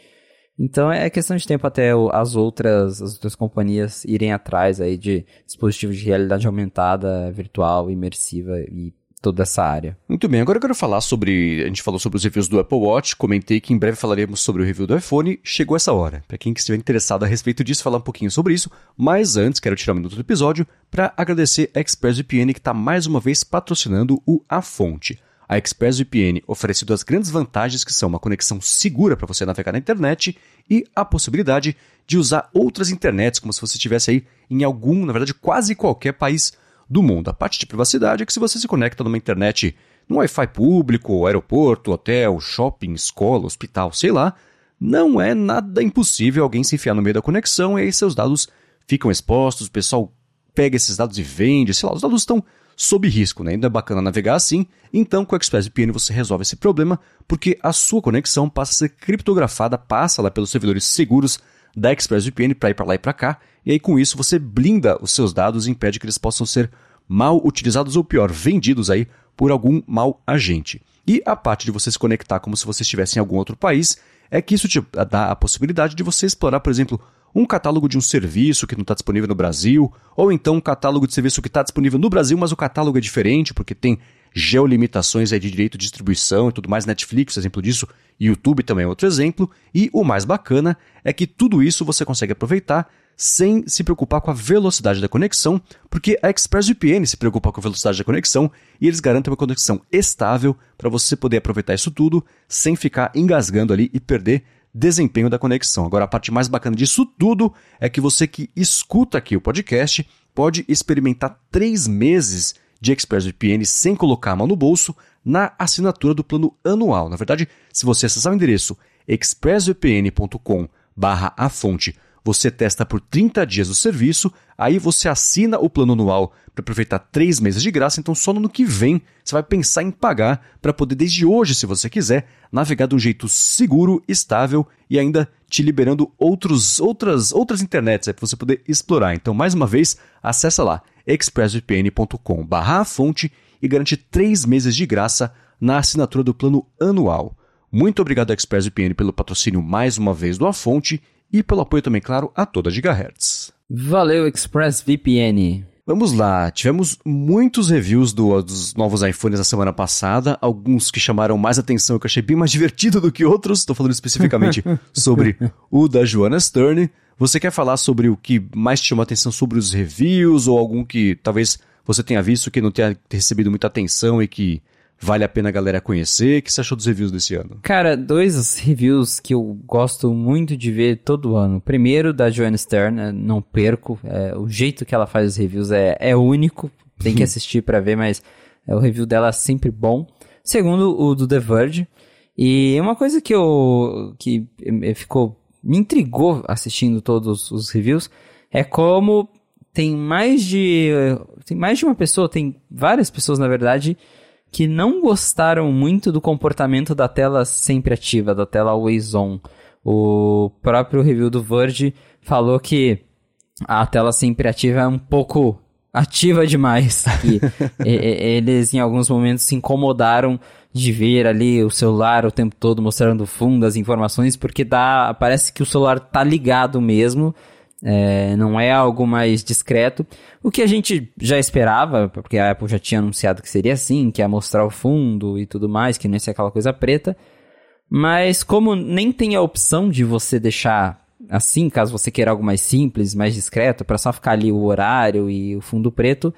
S2: Então é questão de tempo até as outras, as outras companhias irem atrás aí de dispositivos de realidade aumentada, virtual, imersiva e toda essa área.
S1: Muito bem, agora eu quero falar sobre. A gente falou sobre os reviews do Apple Watch, comentei que em breve falaremos sobre o review do iPhone. Chegou essa hora. Para quem estiver interessado a respeito disso, falar um pouquinho sobre isso. Mas antes, quero tirar um minuto do episódio para agradecer a ExpressVPN que está mais uma vez patrocinando o A Fonte. A ExpressVPN oferece duas grandes vantagens que são uma conexão segura para você navegar na internet e a possibilidade de usar outras internets como se você estivesse aí em algum, na verdade, quase qualquer país do mundo. A parte de privacidade é que se você se conecta numa internet, num Wi-Fi público, aeroporto, hotel, shopping, escola, hospital, sei lá, não é nada impossível alguém se enfiar no meio da conexão e aí seus dados ficam expostos, o pessoal pega esses dados e vende, sei lá, os dados estão sob risco, né? Ainda é bacana navegar assim. Então, com o ExpressVPN você resolve esse problema, porque a sua conexão passa a ser criptografada, passa lá pelos servidores seguros da ExpressVPN para ir para lá e para cá, e aí com isso você blinda os seus dados e impede que eles possam ser mal utilizados ou pior, vendidos aí por algum mal agente. E a parte de você se conectar como se você estivesse em algum outro país é que isso te dá a possibilidade de você explorar, por exemplo, um catálogo de um serviço que não está disponível no Brasil, ou então um catálogo de serviço que está disponível no Brasil, mas o catálogo é diferente porque tem geolimitações aí de direito de distribuição e tudo mais, Netflix, exemplo disso, YouTube também é outro exemplo, e o mais bacana é que tudo isso você consegue aproveitar sem se preocupar com a velocidade da conexão, porque a ExpressVPN se preocupa com a velocidade da conexão e eles garantem uma conexão estável para você poder aproveitar isso tudo sem ficar engasgando ali e perder desempenho da conexão. Agora, a parte mais bacana disso tudo é que você que escuta aqui o podcast pode experimentar três meses de ExpressVPN sem colocar a mão no bolso na assinatura do plano anual. Na verdade, se você acessar o endereço expressvpn.com barra a fonte você testa por 30 dias o serviço, aí você assina o plano anual para aproveitar 3 meses de graça, então só no ano que vem você vai pensar em pagar para poder, desde hoje, se você quiser, navegar de um jeito seguro, estável e ainda te liberando outros, outras, outras internets para você poder explorar. Então, mais uma vez, acessa lá expressvpn.com fonte e garante 3 meses de graça na assinatura do plano anual. Muito obrigado, ExpressVPN, pelo patrocínio mais uma vez do A Fonte e pelo apoio também, claro, a toda Gigahertz.
S2: Valeu, ExpressVPN!
S1: Vamos lá, tivemos muitos reviews do, dos novos iPhones na semana passada, alguns que chamaram mais atenção, que eu achei bem mais divertido do que outros, estou falando especificamente sobre o da Joanna Stern. Você quer falar sobre o que mais te chamou atenção sobre os reviews, ou algum que talvez você tenha visto que não tenha recebido muita atenção e que vale a pena a galera conhecer? O que você achou dos reviews desse ano?
S2: Cara, dois reviews que eu gosto muito de ver todo ano. Primeiro, da Joanne Stern, né, não perco. É, o jeito que ela faz os reviews é, é único. Tem que assistir para ver, mas é, o review dela é sempre bom. Segundo, o do The Verge. E uma coisa que eu. que ficou. me intrigou assistindo todos os reviews é como tem mais de. tem mais de uma pessoa, tem várias pessoas, na verdade que não gostaram muito do comportamento da tela sempre ativa, da tela always on. O próprio review do Verge falou que a tela sempre ativa é um pouco ativa demais. Eles em alguns momentos se incomodaram de ver ali o celular o tempo todo mostrando fundo as informações, porque dá, parece que o celular tá ligado mesmo é, não é algo mais discreto. O que a gente já esperava, porque a Apple já tinha anunciado que seria assim, que ia mostrar o fundo e tudo mais, que não ia ser aquela coisa preta. Mas como nem tem a opção de você deixar assim, caso você queira algo mais simples, mais discreto, para só ficar ali o horário e o fundo preto,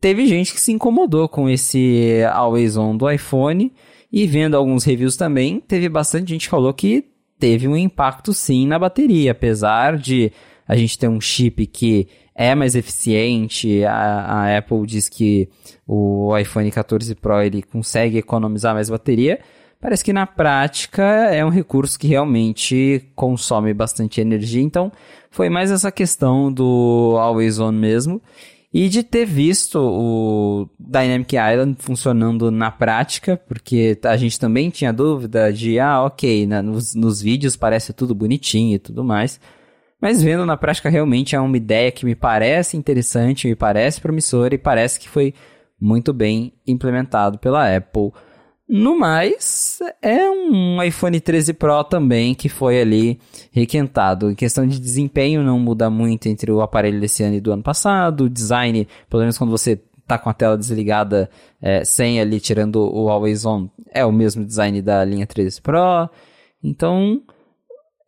S2: teve gente que se incomodou com esse Always On do iPhone. E vendo alguns reviews também, teve bastante gente que falou que teve um impacto sim na bateria, apesar de a gente ter um chip que é mais eficiente, a, a Apple diz que o iPhone 14 Pro ele consegue economizar mais bateria, parece que na prática é um recurso que realmente consome bastante energia, então foi mais essa questão do Always On mesmo. E de ter visto o Dynamic Island funcionando na prática, porque a gente também tinha dúvida de, ah, ok, né, nos, nos vídeos parece tudo bonitinho e tudo mais. Mas vendo na prática realmente é uma ideia que me parece interessante, me parece promissora e parece que foi muito bem implementado pela Apple. No mais, é um iPhone 13 Pro também que foi ali requentado. Em questão de desempenho, não muda muito entre o aparelho desse ano e do ano passado. O design, pelo menos quando você tá com a tela desligada, é, sem ali tirando o Always On, é o mesmo design da linha 13 Pro. Então,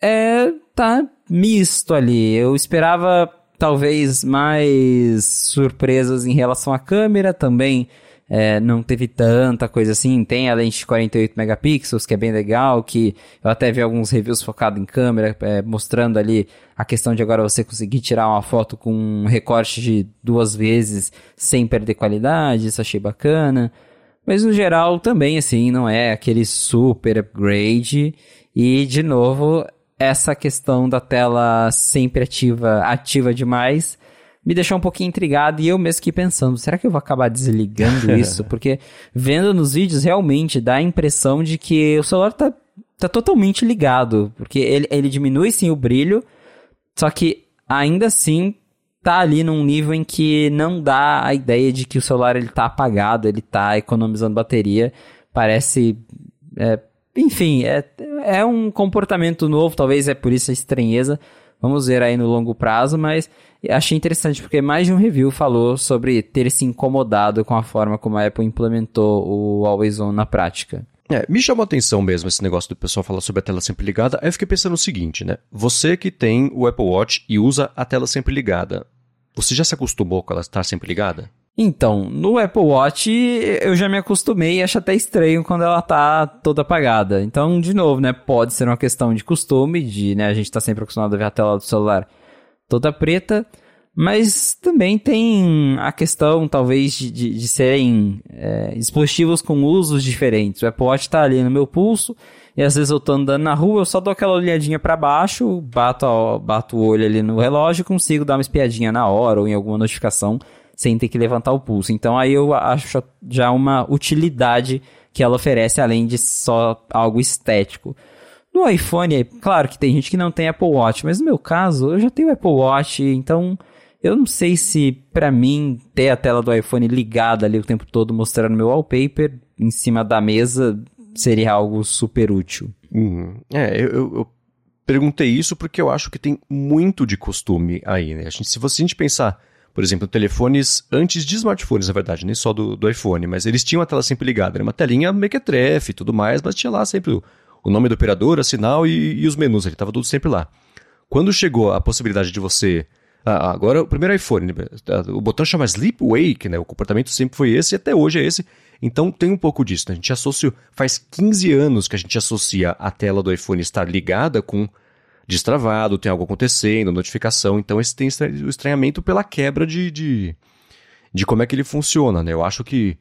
S2: é, tá misto ali. Eu esperava talvez mais surpresas em relação à câmera também é, não teve tanta coisa assim. Tem a lente de 48 megapixels, que é bem legal, que eu até vi alguns reviews focados em câmera, é, mostrando ali a questão de agora você conseguir tirar uma foto com um recorte de duas vezes sem perder qualidade, isso achei bacana. Mas no geral também, assim, não é aquele super upgrade. E, de novo, essa questão da tela sempre ativa, ativa demais, me deixou um pouquinho intrigado e eu mesmo que pensando, será que eu vou acabar desligando isso? Porque vendo nos vídeos realmente dá a impressão de que o celular tá, tá totalmente ligado, porque ele, ele diminui sim o brilho, só que ainda assim tá ali num nível em que não dá a ideia de que o celular ele tá apagado, ele tá economizando bateria, parece é, enfim, é, é um comportamento novo, talvez é por isso a estranheza, Vamos ver aí no longo prazo, mas achei interessante porque mais de um review falou sobre ter se incomodado com a forma como a Apple implementou o Always On na prática.
S1: É, me chamou a atenção mesmo esse negócio do pessoal falar sobre a tela sempre ligada. Aí eu fiquei pensando o seguinte, né? Você que tem o Apple Watch e usa a tela sempre ligada, você já se acostumou com ela estar sempre ligada?
S2: Então, no Apple Watch eu já me acostumei e acho até estranho quando ela tá toda apagada. Então, de novo, né, pode ser uma questão de costume, de, né, a gente tá sempre acostumado a ver a tela do celular toda preta, mas também tem a questão, talvez, de, de, de serem é, dispositivos com usos diferentes. O Apple Watch tá ali no meu pulso, e às vezes eu tô andando na rua, eu só dou aquela olhadinha para baixo, bato, bato o olho ali no relógio e consigo dar uma espiadinha na hora ou em alguma notificação sem ter que levantar o pulso. Então aí eu acho já uma utilidade que ela oferece além de só algo estético. No iPhone, é claro que tem gente que não tem Apple Watch, mas no meu caso, eu já tenho Apple Watch, então eu não sei se para mim ter a tela do iPhone ligada ali o tempo todo mostrando meu wallpaper em cima da mesa seria algo super útil.
S1: Uhum. É, eu, eu, perguntei isso porque eu acho que tem muito de costume aí, né? A gente, se você a gente pensar por exemplo, telefones antes de smartphones, na verdade, nem só do, do iPhone, mas eles tinham a tela sempre ligada. Era uma telinha mequetrefe e tudo mais, mas tinha lá sempre o, o nome do operador, a sinal e, e os menus, ele estava tudo sempre lá. Quando chegou a possibilidade de você. Ah, agora, o primeiro iPhone, né, o botão chama Sleep Wake, né? O comportamento sempre foi esse e até hoje é esse. Então tem um pouco disso. Né? A gente associa. Faz 15 anos que a gente associa a tela do iPhone estar ligada com destravado, tem algo acontecendo, notificação. Então, esse tem o estranhamento pela quebra de, de, de como é que ele funciona, né? Eu acho que.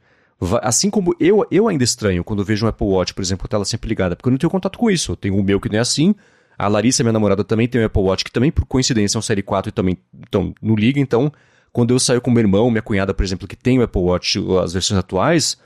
S1: Assim como eu, eu ainda estranho quando vejo um Apple Watch, por exemplo, tela sempre ligada, porque eu não tenho contato com isso. Eu tenho o meu que não é assim. A Larissa, minha namorada, também tem um Apple Watch, que também, por coincidência, é um Série 4 e também então, não liga. Então, quando eu saio com meu irmão, minha cunhada, por exemplo, que tem o Apple Watch, as versões atuais,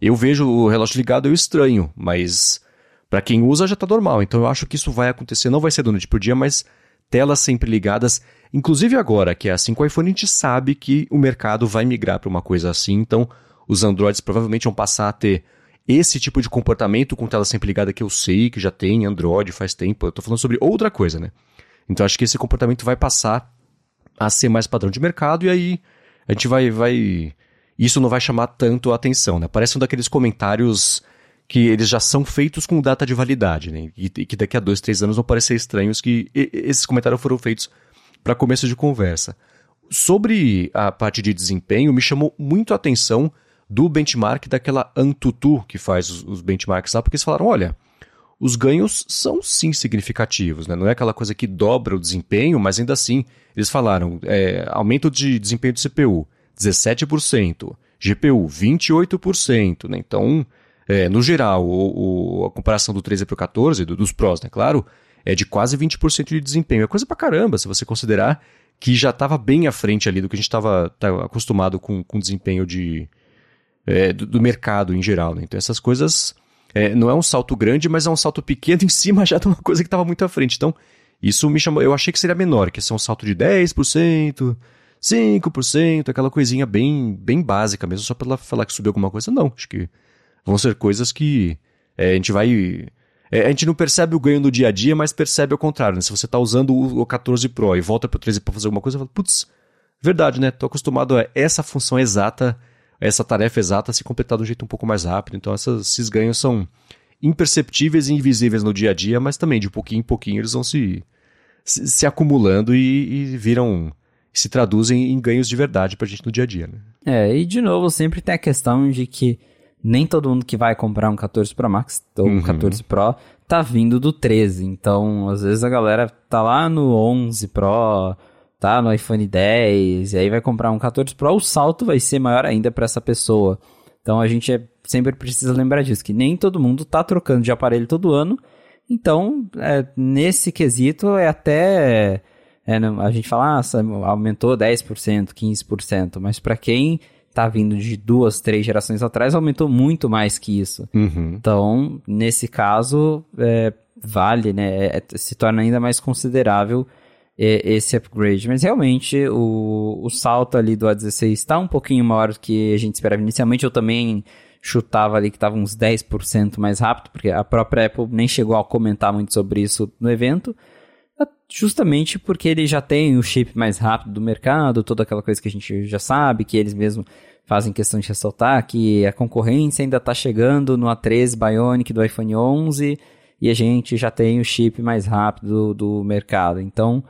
S1: eu vejo o relógio ligado, eu estranho. Mas para quem usa já está normal, então eu acho que isso vai acontecer, não vai ser do noite por dia, mas telas sempre ligadas. Inclusive agora, que é assim com o iPhone, a gente sabe que o mercado vai migrar para uma coisa assim, então os Androids provavelmente vão passar a ter esse tipo de comportamento com tela sempre ligada que eu sei que já tem Android faz tempo. Eu estou falando sobre outra coisa, né? Então acho que esse comportamento vai passar a ser mais padrão de mercado e aí a gente vai vai isso não vai chamar tanto a atenção, né? Parece um daqueles comentários que eles já são feitos com data de validade, né? E, e que daqui a dois, três anos vão parecer estranhos que e, esses comentários foram feitos para começo de conversa. Sobre a parte de desempenho, me chamou muito a atenção do benchmark daquela Antutu que faz os, os benchmarks lá, porque eles falaram, olha, os ganhos são sim significativos, né? Não é aquela coisa que dobra o desempenho, mas ainda assim, eles falaram, é, aumento de desempenho de CPU, 17%, GPU, 28%, né? Então, é, no geral, o, o, a comparação do 13 para o 14, do, dos Pros, né, claro, é de quase 20% de desempenho. É coisa pra caramba, se você considerar que já estava bem à frente ali do que a gente estava tá acostumado com, com desempenho de, é, do, do, mercado em geral. Né? Então essas coisas é, não é um salto grande, mas é um salto pequeno em cima já de uma coisa que estava muito à frente. Então isso me chamou, eu achei que seria menor, que ia ser um salto de 10%, 5%, aquela coisinha bem, bem básica mesmo, só para falar que subiu alguma coisa. Não, acho que vão ser coisas que é, a gente vai. É, a gente não percebe o ganho no dia a dia, mas percebe ao contrário. Né? Se você está usando o, o 14 Pro e volta para o 13 para fazer alguma coisa, você fala, putz, verdade, né? Tô acostumado a essa função exata, essa tarefa exata se completar de um jeito um pouco mais rápido. Então essas, esses ganhos são imperceptíveis e invisíveis no dia a dia, mas também de pouquinho em pouquinho eles vão se, se, se acumulando e, e viram se traduzem em ganhos de verdade para a gente no dia a dia. Né?
S2: É, e de novo sempre tem a questão de que nem todo mundo que vai comprar um 14 Pro Max ou um 14 uhum. Pro tá vindo do 13. Então, às vezes a galera tá lá no 11 Pro, tá no iPhone 10, e aí vai comprar um 14 Pro, o salto vai ser maior ainda para essa pessoa. Então, a gente é, sempre precisa lembrar disso, que nem todo mundo tá trocando de aparelho todo ano. Então, é, nesse quesito, é até. É, a gente fala, ah, aumentou 10%, 15%, mas para quem tá vindo de duas, três gerações atrás, aumentou muito mais que isso.
S1: Uhum.
S2: Então, nesse caso, é, vale, né? É, se torna ainda mais considerável é, esse upgrade. Mas realmente, o, o salto ali do A16 está um pouquinho maior do que a gente esperava inicialmente. Eu também chutava ali que estava uns 10% mais rápido, porque a própria Apple nem chegou a comentar muito sobre isso no evento. Justamente porque ele já tem o chip mais rápido do mercado, toda aquela coisa que a gente já sabe, que eles mesmos fazem questão de ressaltar, que a concorrência ainda está chegando no A13 Bionic do iPhone 11 e a gente já tem o chip mais rápido do, do mercado. Então,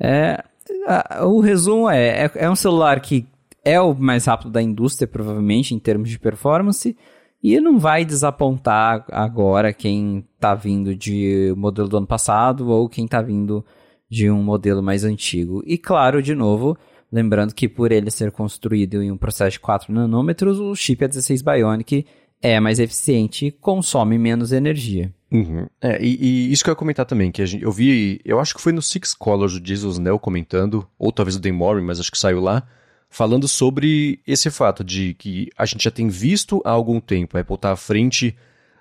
S2: é, a, o resumo é, é, é um celular que é o mais rápido da indústria, provavelmente, em termos de performance, e não vai desapontar agora quem está vindo de modelo do ano passado ou quem está vindo de um modelo mais antigo. E claro, de novo, lembrando que por ele ser construído em um processo de 4 nanômetros, o chip A16 Bionic é mais eficiente e consome menos energia.
S1: Uhum. É, e, e, isso que eu ia comentar também, que gente, eu vi, eu acho que foi no Six Colors o Jesus Nell comentando, ou talvez o Dan Morin, mas acho que saiu lá, falando sobre esse fato de que a gente já tem visto há algum tempo a Apple estar tá à frente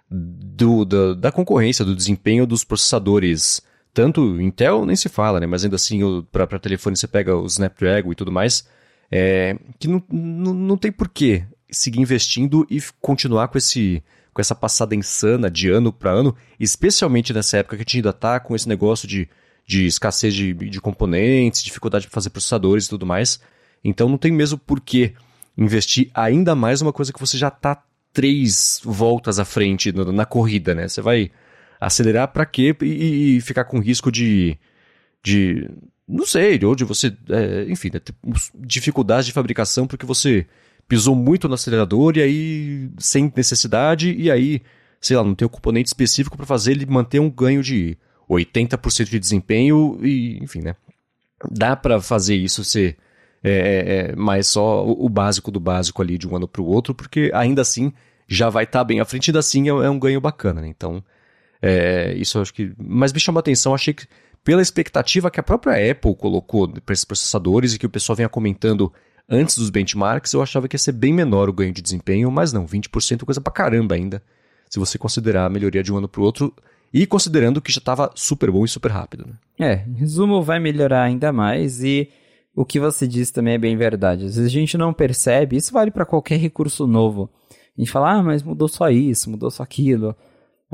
S1: do, da, da, concorrência, do desempenho dos processadores. Tanto Intel nem se fala, né? Mas ainda assim, para telefone você pega o Snapdragon e tudo mais. É, que não, não, não tem porquê seguir investindo e continuar com esse com essa passada insana de ano para ano, especialmente nessa época que a gente ainda tá com esse negócio de, de escassez de, de componentes, dificuldade de fazer processadores e tudo mais. Então não tem mesmo por que investir ainda mais numa coisa que você já está três voltas à frente na, corrida, né? Você vai acelerar para quê e, e, ficar com risco de, de não sei, ou de você, é, enfim, né, dificuldades de fabricação porque você pisou muito no acelerador e aí sem necessidade e aí, sei lá, não tem um componente específico para fazer ele manter um ganho de 80% de desempenho e, enfim, né? Dá para fazer isso ser é, é, é, mas só o, básico do básico ali de um ano para o outro, porque ainda assim já vai estar tá bem à frente, ainda assim é, é, um ganho bacana, né? Então, é, isso eu acho que. Mas me chamou a atenção, achei que pela expectativa que a própria Apple colocou para esses processadores e que o pessoal vinha comentando antes dos benchmarks, eu achava que ia ser bem menor o ganho de desempenho, mas não, 20% é coisa pra caramba ainda, se você considerar a melhoria de um ano para o outro. E considerando que já estava super bom e super rápido. Né?
S2: É, em resumo, vai melhorar ainda mais e o que você disse também é bem verdade. Às vezes a gente não percebe, isso vale para qualquer recurso novo. A gente fala, ah, mas mudou só isso, mudou só aquilo.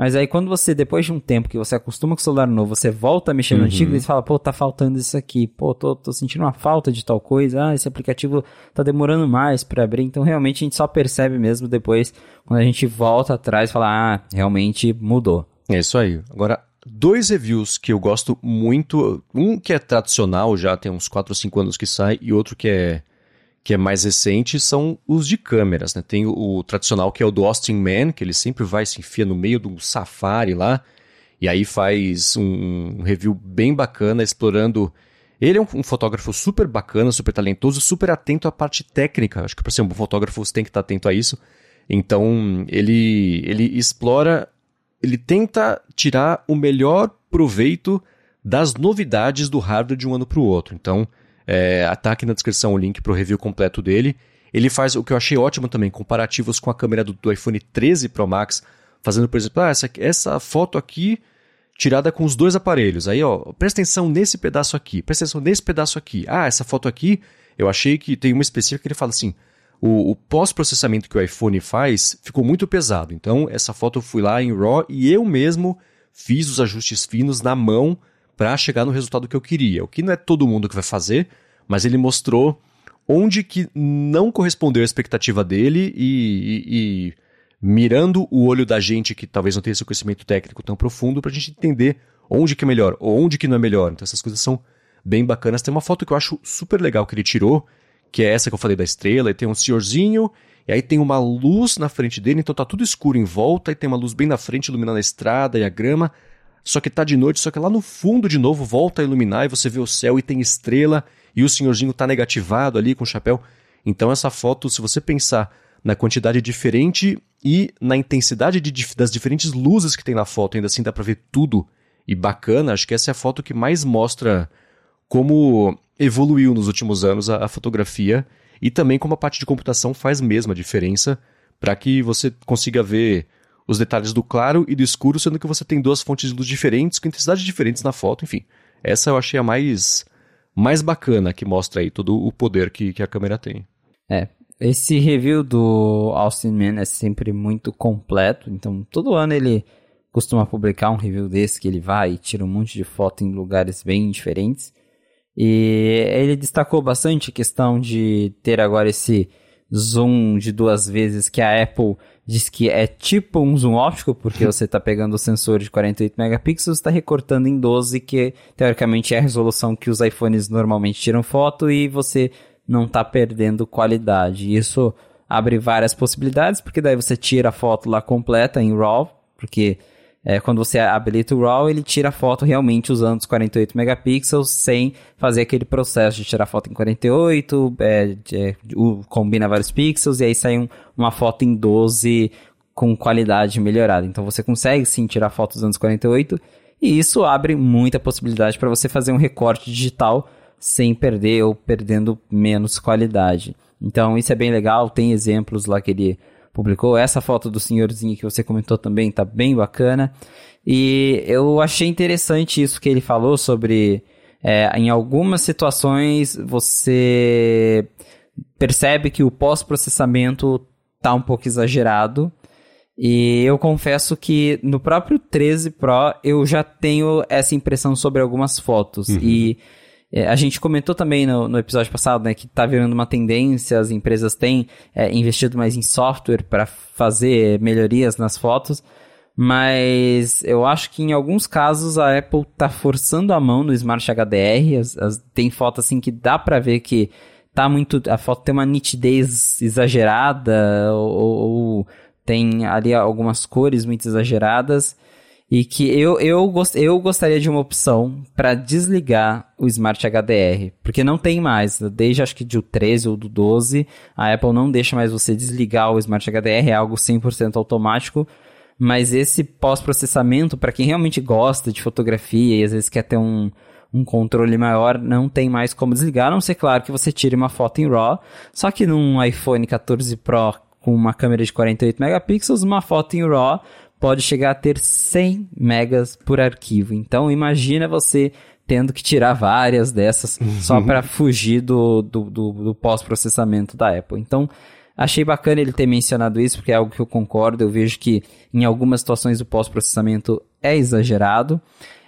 S2: Mas aí quando você, depois de um tempo que você acostuma com o celular novo, você volta a mexer no uhum. antigo e fala, pô, tá faltando isso aqui, pô, tô, tô sentindo uma falta de tal coisa, ah, esse aplicativo tá demorando mais para abrir. Então realmente a gente só percebe mesmo depois, quando a gente volta atrás e fala, ah, realmente mudou.
S1: É isso aí. Agora, dois reviews que eu gosto muito. Um que é tradicional, já tem uns 4 ou 5 anos que sai, e outro que é, que é mais recente, são os de câmeras. Né? Tem o, o tradicional que é o do Austin Man, que ele sempre vai se enfia no meio de um safari lá, e aí faz um, um review bem bacana, explorando. Ele é um, um, fotógrafo super bacana, super talentoso, super atento à parte técnica. Acho que para ser um bom fotógrafo você tem que estar atento a isso. Então, ele, ele explora ele tenta tirar o melhor proveito das novidades do hardware de um ano para o outro. Então, é, tá aqui na descrição o link para o review completo dele. Ele faz o que eu achei ótimo também, comparativos com a câmera do, do iPhone 13 Pro Max, fazendo, por exemplo, ah, essa, essa foto aqui tirada com os dois aparelhos. Aí, ó, presta atenção nesse pedaço aqui, presta atenção nesse pedaço aqui. Ah, essa foto aqui, eu achei que tem uma específica que ele fala assim: o, o pós-processamento que o iPhone faz ficou muito pesado. Então, essa foto eu fui lá em RAW e eu mesmo fiz os ajustes finos na mão para chegar no resultado que eu queria. O que não é todo mundo que vai fazer, mas ele mostrou onde que não correspondeu à expectativa dele e, e, e mirando o olho da gente que talvez não tenha esse conhecimento técnico tão profundo para a gente entender onde que é melhor ou onde que não é melhor. Então essas coisas são bem bacanas. Tem uma foto que eu acho super legal que ele tirou, que é essa que eu falei da estrela, e tem um senhorzinho, e aí tem uma luz na frente dele, então tá tudo escuro em volta, e tem uma luz bem na frente iluminando a estrada e a grama, só que tá de noite, só que lá no fundo de novo volta a iluminar e você vê o céu e tem estrela, e o senhorzinho tá negativado ali com o chapéu. Então essa foto, se você pensar na quantidade diferente e na intensidade de, das diferentes luzes que tem na foto, ainda assim dá pra ver tudo e bacana, acho que essa é a foto que mais mostra como evoluiu nos últimos anos a, a fotografia e também como a parte de computação faz mesmo a diferença para que você consiga ver os detalhes do claro e do escuro, sendo que você tem duas fontes de luz diferentes, com intensidades diferentes na foto, enfim. Essa eu achei a mais, mais bacana, que mostra aí todo o poder que, que a câmera tem.
S2: É, esse review do Austin Man é sempre muito completo, então todo ano ele costuma publicar um review desse que ele vai e tira um monte de foto em lugares bem diferentes. E ele destacou bastante a questão de ter agora esse zoom de duas vezes que a Apple diz que é tipo um zoom óptico, porque você está pegando o sensor de 48 megapixels e está recortando em 12, que teoricamente é a resolução que os iPhones normalmente tiram foto e você não está perdendo qualidade. Isso abre várias possibilidades, porque daí você tira a foto lá completa em RAW, porque é, quando você habilita o RAW, ele tira a foto realmente usando os 48 megapixels, sem fazer aquele processo de tirar foto em 48, é, é, combina vários pixels, e aí sai um, uma foto em 12 com qualidade melhorada. Então você consegue sim tirar foto usando os 48, e isso abre muita possibilidade para você fazer um recorte digital sem perder ou perdendo menos qualidade. Então isso é bem legal, tem exemplos lá que ele publicou. Essa foto do senhorzinho que você comentou também tá bem bacana. E eu achei interessante isso que ele falou sobre. É, em algumas situações você percebe que o pós-processamento tá um pouco exagerado. E eu confesso que no próprio 13 Pro eu já tenho essa impressão sobre algumas fotos. Uhum. E é, a gente comentou também no, no, episódio passado, né, que está virando uma tendência, as empresas têm é, investido mais em software para fazer melhorias nas fotos, mas eu acho que em alguns casos a Apple está forçando a mão no Smart HDR, as, as, tem foto assim que dá para ver que tá muito, a foto tem uma nitidez exagerada ou, ou tem ali algumas cores muito exageradas, e que eu, eu, gost, eu gostaria de uma opção para desligar o Smart HDR, porque não tem mais, desde acho que do 13 ou do 12, a Apple não deixa mais você desligar o Smart HDR, é algo 100% automático, mas esse pós-processamento, para quem realmente gosta de fotografia e às vezes quer ter um, um controle maior, não tem mais como desligar, a não ser claro que você tire uma foto em RAW, só que num iPhone 14 Pro com uma câmera de 48 megapixels, uma foto em RAW pode chegar a ter 100 megas por arquivo. Então imagina você tendo que tirar várias dessas uhum. só para fugir do, do, do, do pós-processamento da Apple. Então achei bacana ele ter mencionado isso, porque é algo que eu concordo. Eu vejo que em algumas situações o pós-processamento é exagerado.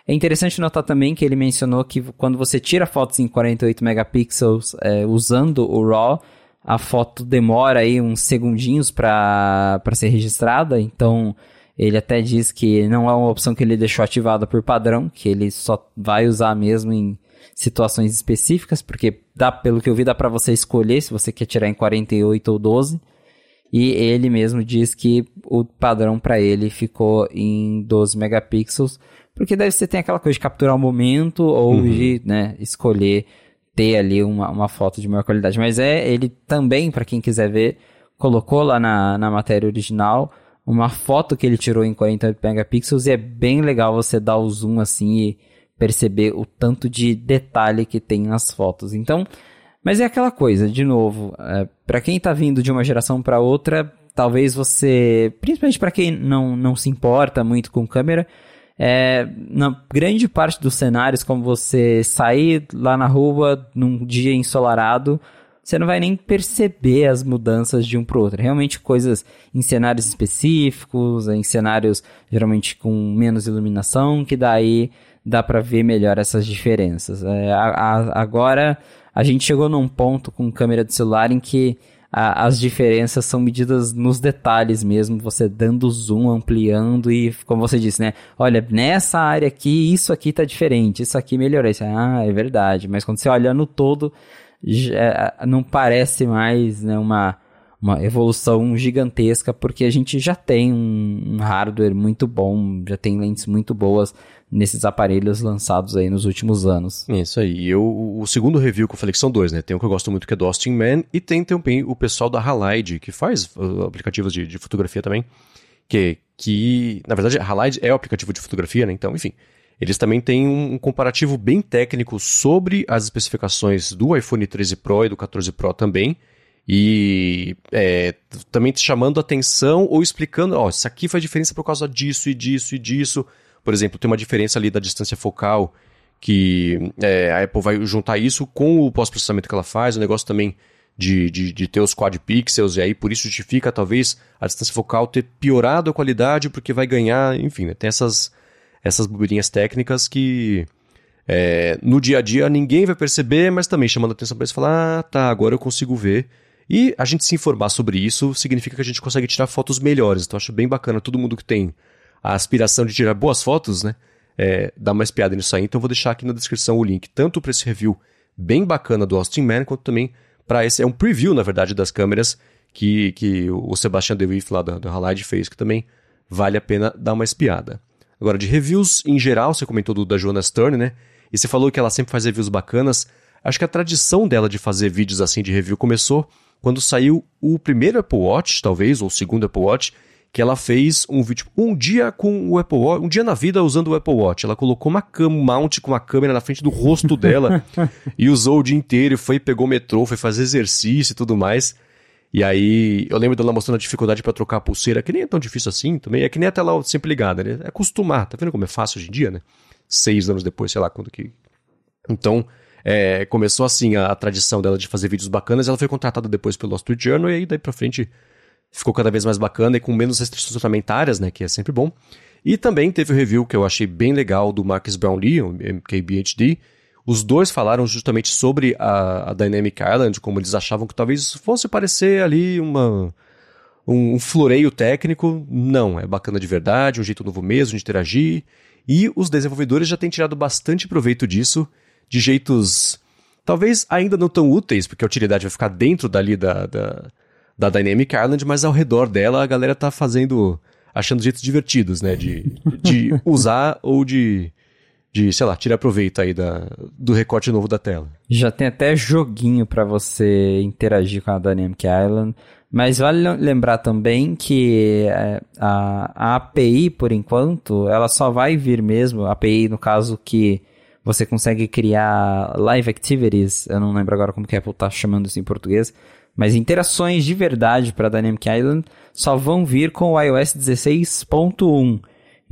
S2: É interessante notar também que ele mencionou que quando você tira fotos em 48 megapixels é, usando o RAW, a foto demora aí uns segundinhos para ser registrada, então ele até diz que não é uma opção que ele deixou ativada por padrão, que ele só vai usar mesmo em situações específicas, porque dá, pelo que eu vi, dá para você escolher se você quer tirar em 48 ou 12. E ele mesmo diz que o padrão para ele ficou em 12 megapixels, porque daí você tem aquela coisa de capturar o um momento ou uhum. de né, escolher ter ali uma, uma foto de maior qualidade. Mas é, ele também, para quem quiser ver, colocou lá na, na matéria original uma foto que ele tirou em 48 megapixels e é bem legal você dar o zoom assim e perceber o tanto de detalhe que tem nas fotos. Então, mas é aquela coisa, de novo, é, para quem está vindo de uma geração para outra, talvez você, principalmente para quem não, não se importa muito com câmera, é, na grande parte dos cenários, como você sair lá na rua num dia ensolarado, você não vai nem perceber as mudanças de um para outro. Realmente coisas em cenários específicos, em cenários geralmente com menos iluminação, que daí dá para ver melhor essas diferenças. É, a, a, agora a gente chegou num ponto com câmera de celular em que a, as diferenças são medidas nos detalhes mesmo, você dando zoom, ampliando e, como você disse, né? Olha, nessa área aqui, isso aqui tá diferente, isso aqui melhorou. Isso, ah, é verdade. Mas quando você olha no todo, já, não parece mais né, uma, uma evolução gigantesca, porque a gente já tem um, um, hardware muito bom, já tem lentes muito boas nesses aparelhos lançados aí nos últimos anos.
S1: Isso aí. Eu, o segundo review que eu falei que são dois, né? Tem um que eu gosto muito que é do Austin Man e tem também o pessoal da Halide, que faz uh, aplicativos de, de, fotografia também, que, que na verdade a Halide é o aplicativo de fotografia, né? Então, enfim, eles também têm um comparativo bem técnico sobre as especificações do iPhone 13 Pro e do 14 Pro também. E é, também chamando atenção ou explicando, ó, isso aqui faz diferença por causa disso e disso e disso. Por exemplo, tem uma diferença ali da distância focal, que é, a Apple vai juntar isso com o pós-processamento que ela faz. O negócio também de, de, de ter os quad pixels, e aí por isso justifica talvez a distância focal ter piorado a qualidade, porque vai ganhar, enfim, né, tem essas, essas bobeirinhas técnicas que é, no dia a dia ninguém vai perceber, mas também chamando atenção para isso falar, ah, tá, agora eu consigo ver. E a gente se informar sobre isso significa que a gente consegue tirar fotos melhores. Então acho bem bacana todo mundo que tem a aspiração de tirar boas fotos, né? É, dar uma espiada nisso aí. Então vou deixar aqui na descrição o link, tanto para esse review bem bacana do Austin Man, quanto também para esse. É um preview, na verdade, das câmeras que, que o Sebastian DeWitt lá do, do Halide fez, que também vale a pena dar uma espiada. Agora, de reviews em geral, você comentou do da Jonas Stern, né? E você falou que ela sempre faz reviews bacanas. Acho que a tradição dela de fazer vídeos assim de review começou quando saiu o primeiro Apple Watch, talvez, ou o segundo Apple Watch, que ela fez um vídeo, um dia com o Apple Watch, um dia na vida usando o Apple Watch. Ela colocou uma cam mount com uma câmera na frente do rosto dela e usou o dia inteiro, foi, pegou metrô, foi fazer exercício e tudo mais. E aí, eu lembro dela mostrando a dificuldade para trocar a pulseira, que nem é tão difícil assim também. É que nem a tela sempre ligada, né? É acostumar. Tá vendo como é fácil hoje em dia, né? Seis anos depois, sei lá quando que. Então, é, começou assim a, a, tradição dela de fazer vídeos bacanas. Ela foi contratada depois pelo Street Journal e aí daí pra frente ficou cada vez mais bacana e com menos restrições orçamentárias, né? Que é sempre bom. E também teve o review que eu achei bem legal do Marcus Brownlee, o MKBHD, os dois falaram justamente sobre a, a, Dynamic Island, como eles achavam que talvez fosse parecer ali uma, um, um floreio técnico. Não, é bacana de verdade, um jeito novo mesmo de interagir. E os desenvolvedores já têm tirado bastante proveito disso, de jeitos talvez ainda não tão úteis, porque a utilidade vai ficar dentro dali da, da, da Dynamic Island, mas ao redor dela a galera tá fazendo, achando jeitos divertidos, né, de, de usar ou de de, sei lá, tirar proveito aí da, do recorte novo da tela.
S2: Já tem até joguinho para você interagir com a Dynamic Island, mas vale lembrar também que é, a, a API, por enquanto, ela só vai vir mesmo, a API no caso que você consegue criar live activities, eu não lembro agora como que a Apple tá chamando isso em português, mas interações de verdade para Dynamic Island só vão vir com o iOS 16.1.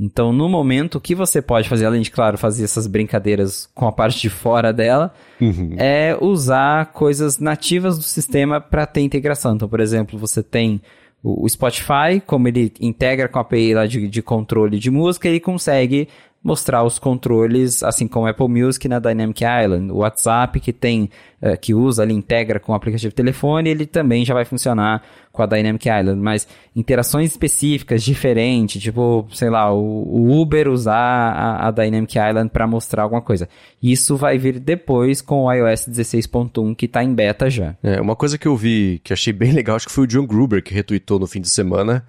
S2: Então, no momento, o que você pode fazer, além de, claro, fazer essas brincadeiras com a parte de fora dela, uhum. é usar coisas nativas do sistema para ter integração. Então, por exemplo, você tem o Spotify, como ele integra com a API lá de, de controle de música, ele consegue mostrar os controles, assim como o Apple Music na Dynamic Island. O WhatsApp que tem, uh, que usa ali, integra com o aplicativo de telefone, ele também já vai funcionar com a Dynamic Island. Mas interações específicas, diferentes, tipo, sei lá, o, o Uber usar a, a Dynamic Island para mostrar alguma coisa. Isso vai vir depois com o iOS 16.1 que está em beta já.
S1: É, uma coisa que eu vi que achei bem legal, acho que foi o John Gruber que retweetou no fim de semana,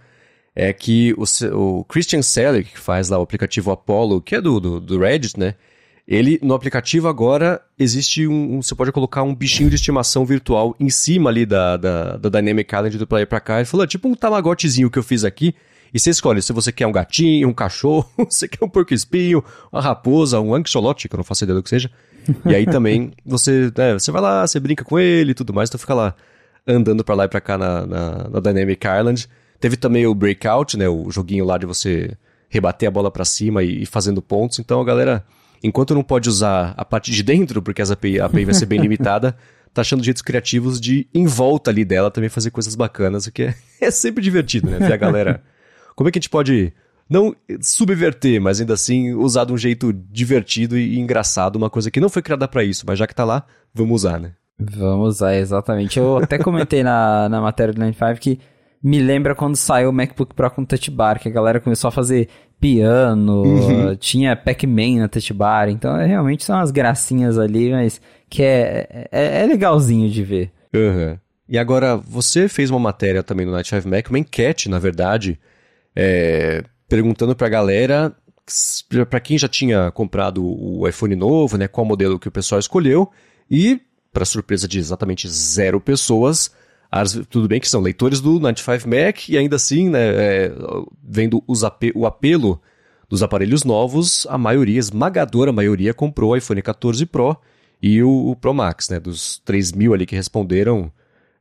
S1: é que o, o Christian Selick, que faz lá o aplicativo Apollo, que é do, do, do Reddit, né? Ele, no aplicativo agora, existe um, um, Você pode colocar um bichinho de estimação virtual em cima ali da, da, da Dynamic Island do player pra cá. Ele falou, tipo um tamagotezinho que eu fiz aqui. E você escolhe se você quer um gatinho, um cachorro, você quer um porco-espinho, uma raposa, um anxolote, que eu não faço ideia do que seja. E aí também você, né, você vai lá, você brinca com ele e tudo mais, então fica lá andando pra lá e pra cá na, na, na Dynamic Island. Teve também o Breakout, né? O joguinho lá de você rebater a bola para cima e, e, fazendo pontos. Então a galera, enquanto não pode usar a parte de dentro, porque API, a API vai ser bem limitada, tá achando jeitos criativos de, em volta ali dela, também fazer coisas bacanas, o que é, é sempre divertido, né? Ver a galera. Como é que a gente pode não subverter, mas ainda assim usar de um jeito divertido e engraçado, uma coisa que não foi criada para isso, mas já que tá lá, vamos usar, né?
S2: Vamos usar, exatamente. Eu até comentei na, na matéria do 95 que me lembra quando saiu o MacBook Pro com Touch Bar, que a galera começou a fazer piano, uhum. tinha Pac-Man na Touch Bar, então é, realmente são umas gracinhas ali, mas que é, é, é legalzinho de ver.
S1: Uhum. E agora, você fez uma matéria também no Night 5 Mac, uma enquete, na verdade, é, perguntando pra galera, para quem já tinha comprado o iPhone novo, né, qual modelo que o pessoal escolheu, e, para surpresa de exatamente zero pessoas, as, tudo bem que são leitores do 95 Mac e ainda assim, né, é, vendo o apelo dos aparelhos novos, a maioria, esmagadora maioria, comprou o iPhone 14 Pro e o, o Pro Max, né, dos 3 mil ali que responderam,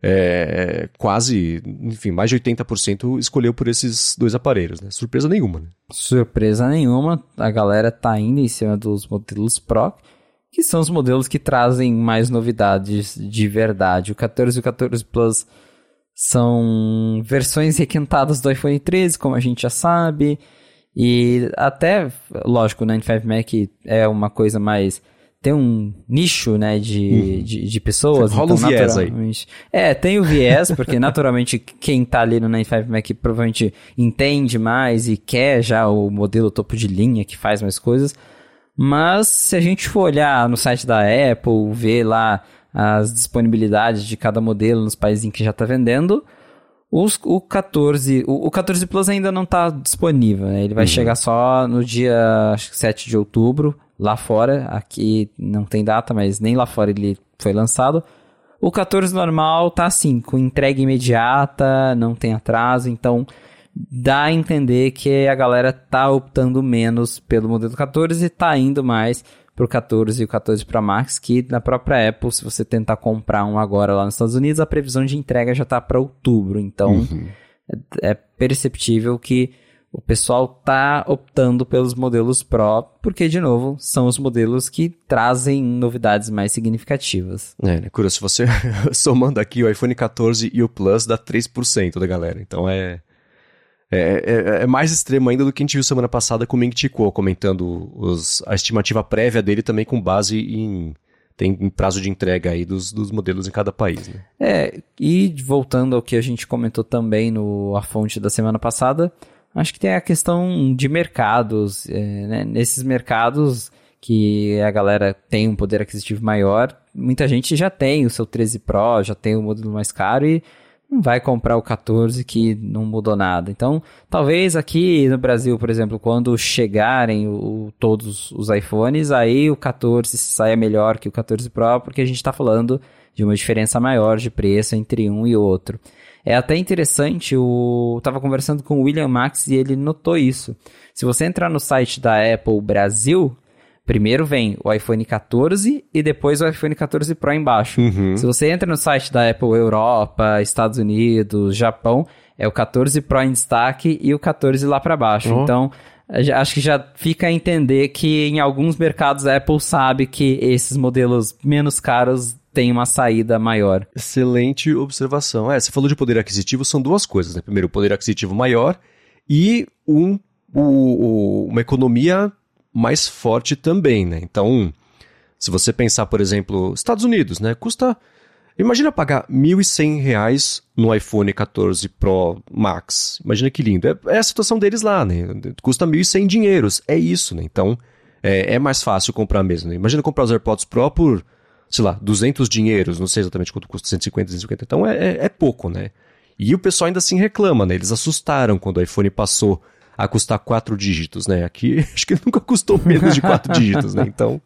S1: é, quase, enfim, mais de 80% escolheu por esses dois aparelhos, né? Surpresa nenhuma, né?
S2: Surpresa nenhuma, a galera tá indo em cima dos modelos Pro que são os modelos que trazem mais novidades de verdade. O 14 e o 14 Plus são versões requentadas do iPhone 13, como a gente já sabe. E até, lógico, o 95 Mac é uma coisa mais. Tem um nicho, né, de,
S1: Uhum.
S2: de, de pessoas.
S1: Rola
S2: então,
S1: um viés aí.
S2: É, tem o viés, porque naturalmente quem tá ali no 95 Mac provavelmente entende mais e quer já o modelo topo de linha que faz mais coisas. Mas se a gente for olhar no site da Apple, ver lá as disponibilidades de cada modelo nos países em que já está vendendo, os, o 14, o, o 14 Plus ainda não está disponível, né? Ele vai chegar só no dia acho que 7 de outubro, lá fora. Aqui não tem data, mas nem lá fora ele foi lançado. O 14 normal tá assim, com entrega imediata, não tem atraso, então dá a entender que a galera tá optando menos pelo modelo 14 e tá indo mais pro 14 e o 14 Pro Max, que na própria Apple, se você tentar comprar um agora lá nos Estados Unidos, a previsão de entrega já tá para outubro, então é, é perceptível que o pessoal tá optando pelos modelos Pro, porque de novo, são os modelos que trazem novidades mais significativas.
S1: É, né? Curioso, se você somando aqui o iPhone 14 e o Plus, dá 3% da galera. Então é, é, é, é mais extremo ainda do que a gente viu semana passada com o Ming Chi comentando os, a estimativa prévia dele também com base em, tem, em prazo de entrega aí dos, dos modelos em cada país. Né?
S2: É, e voltando ao que a gente comentou também no A Fonte da semana passada, acho que tem a questão de mercados. é, né? Nesses mercados que a galera tem um poder aquisitivo maior, muita gente já tem o seu 13 Pro, já tem o modelo mais caro e não vai comprar o 14 que não mudou nada. Então, talvez aqui no Brasil, por exemplo, quando chegarem o- todos os iPhones, aí o 14 saia melhor que o 14 Pro, porque a gente está falando de uma diferença maior de preço entre um e outro. É até interessante, eu tava conversando com o William Max e ele notou isso. Se você entrar no site da Apple Brasil, primeiro vem o iPhone 14 e depois o iPhone 14 Pro embaixo. Se você entra no site da Apple Europa, Estados Unidos, Japão, é o 14 Pro em destaque e o 14 lá para baixo.
S1: Oh.
S2: Então, acho que já fica a entender que em alguns mercados a Apple sabe que esses modelos menos caros têm uma saída maior.
S1: Excelente observação. É, você falou de poder aquisitivo, são duas coisas, né? Primeiro, o poder aquisitivo maior e um, o- o- uma economia mais forte também, né? Então, se você pensar, por exemplo, Estados Unidos, né? Custa. Imagina pagar 1.100 reais no iPhone 14 Pro Max. Imagina que lindo. É, é a situação deles lá, né? Custa 1.100 dinheiros. É isso, né? Então, é, é mais fácil comprar mesmo. Né? Imagina comprar os AirPods Pro por, sei lá, 200 dinheiros. Não sei exatamente quanto custa, 150, 250. Então, é, é, é pouco, né? E o pessoal ainda assim reclama, né? Eles assustaram quando o iPhone passou a custar quatro dígitos, né? Aqui, acho que nunca custou menos de quatro dígitos, né? Então,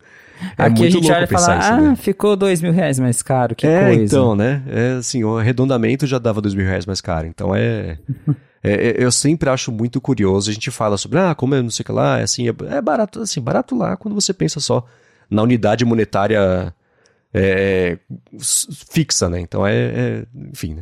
S1: é
S2: Aqui a
S1: muito
S2: gente
S1: louco
S2: olha e
S1: pensar
S2: fala,
S1: isso,
S2: ah,
S1: né?
S2: ficou dois mil reais mais caro, que
S1: é,
S2: coisa.
S1: então, né? É assim, o arredondamento já dava dois mil reais mais caro. Então é, é- é- Eu sempre acho muito curioso. A gente fala sobre, ah, como é não sei o que lá, é assim, é, é barato, assim, barato lá quando você pensa só na unidade monetária é, fixa, né? Então é, é- Enfim, né?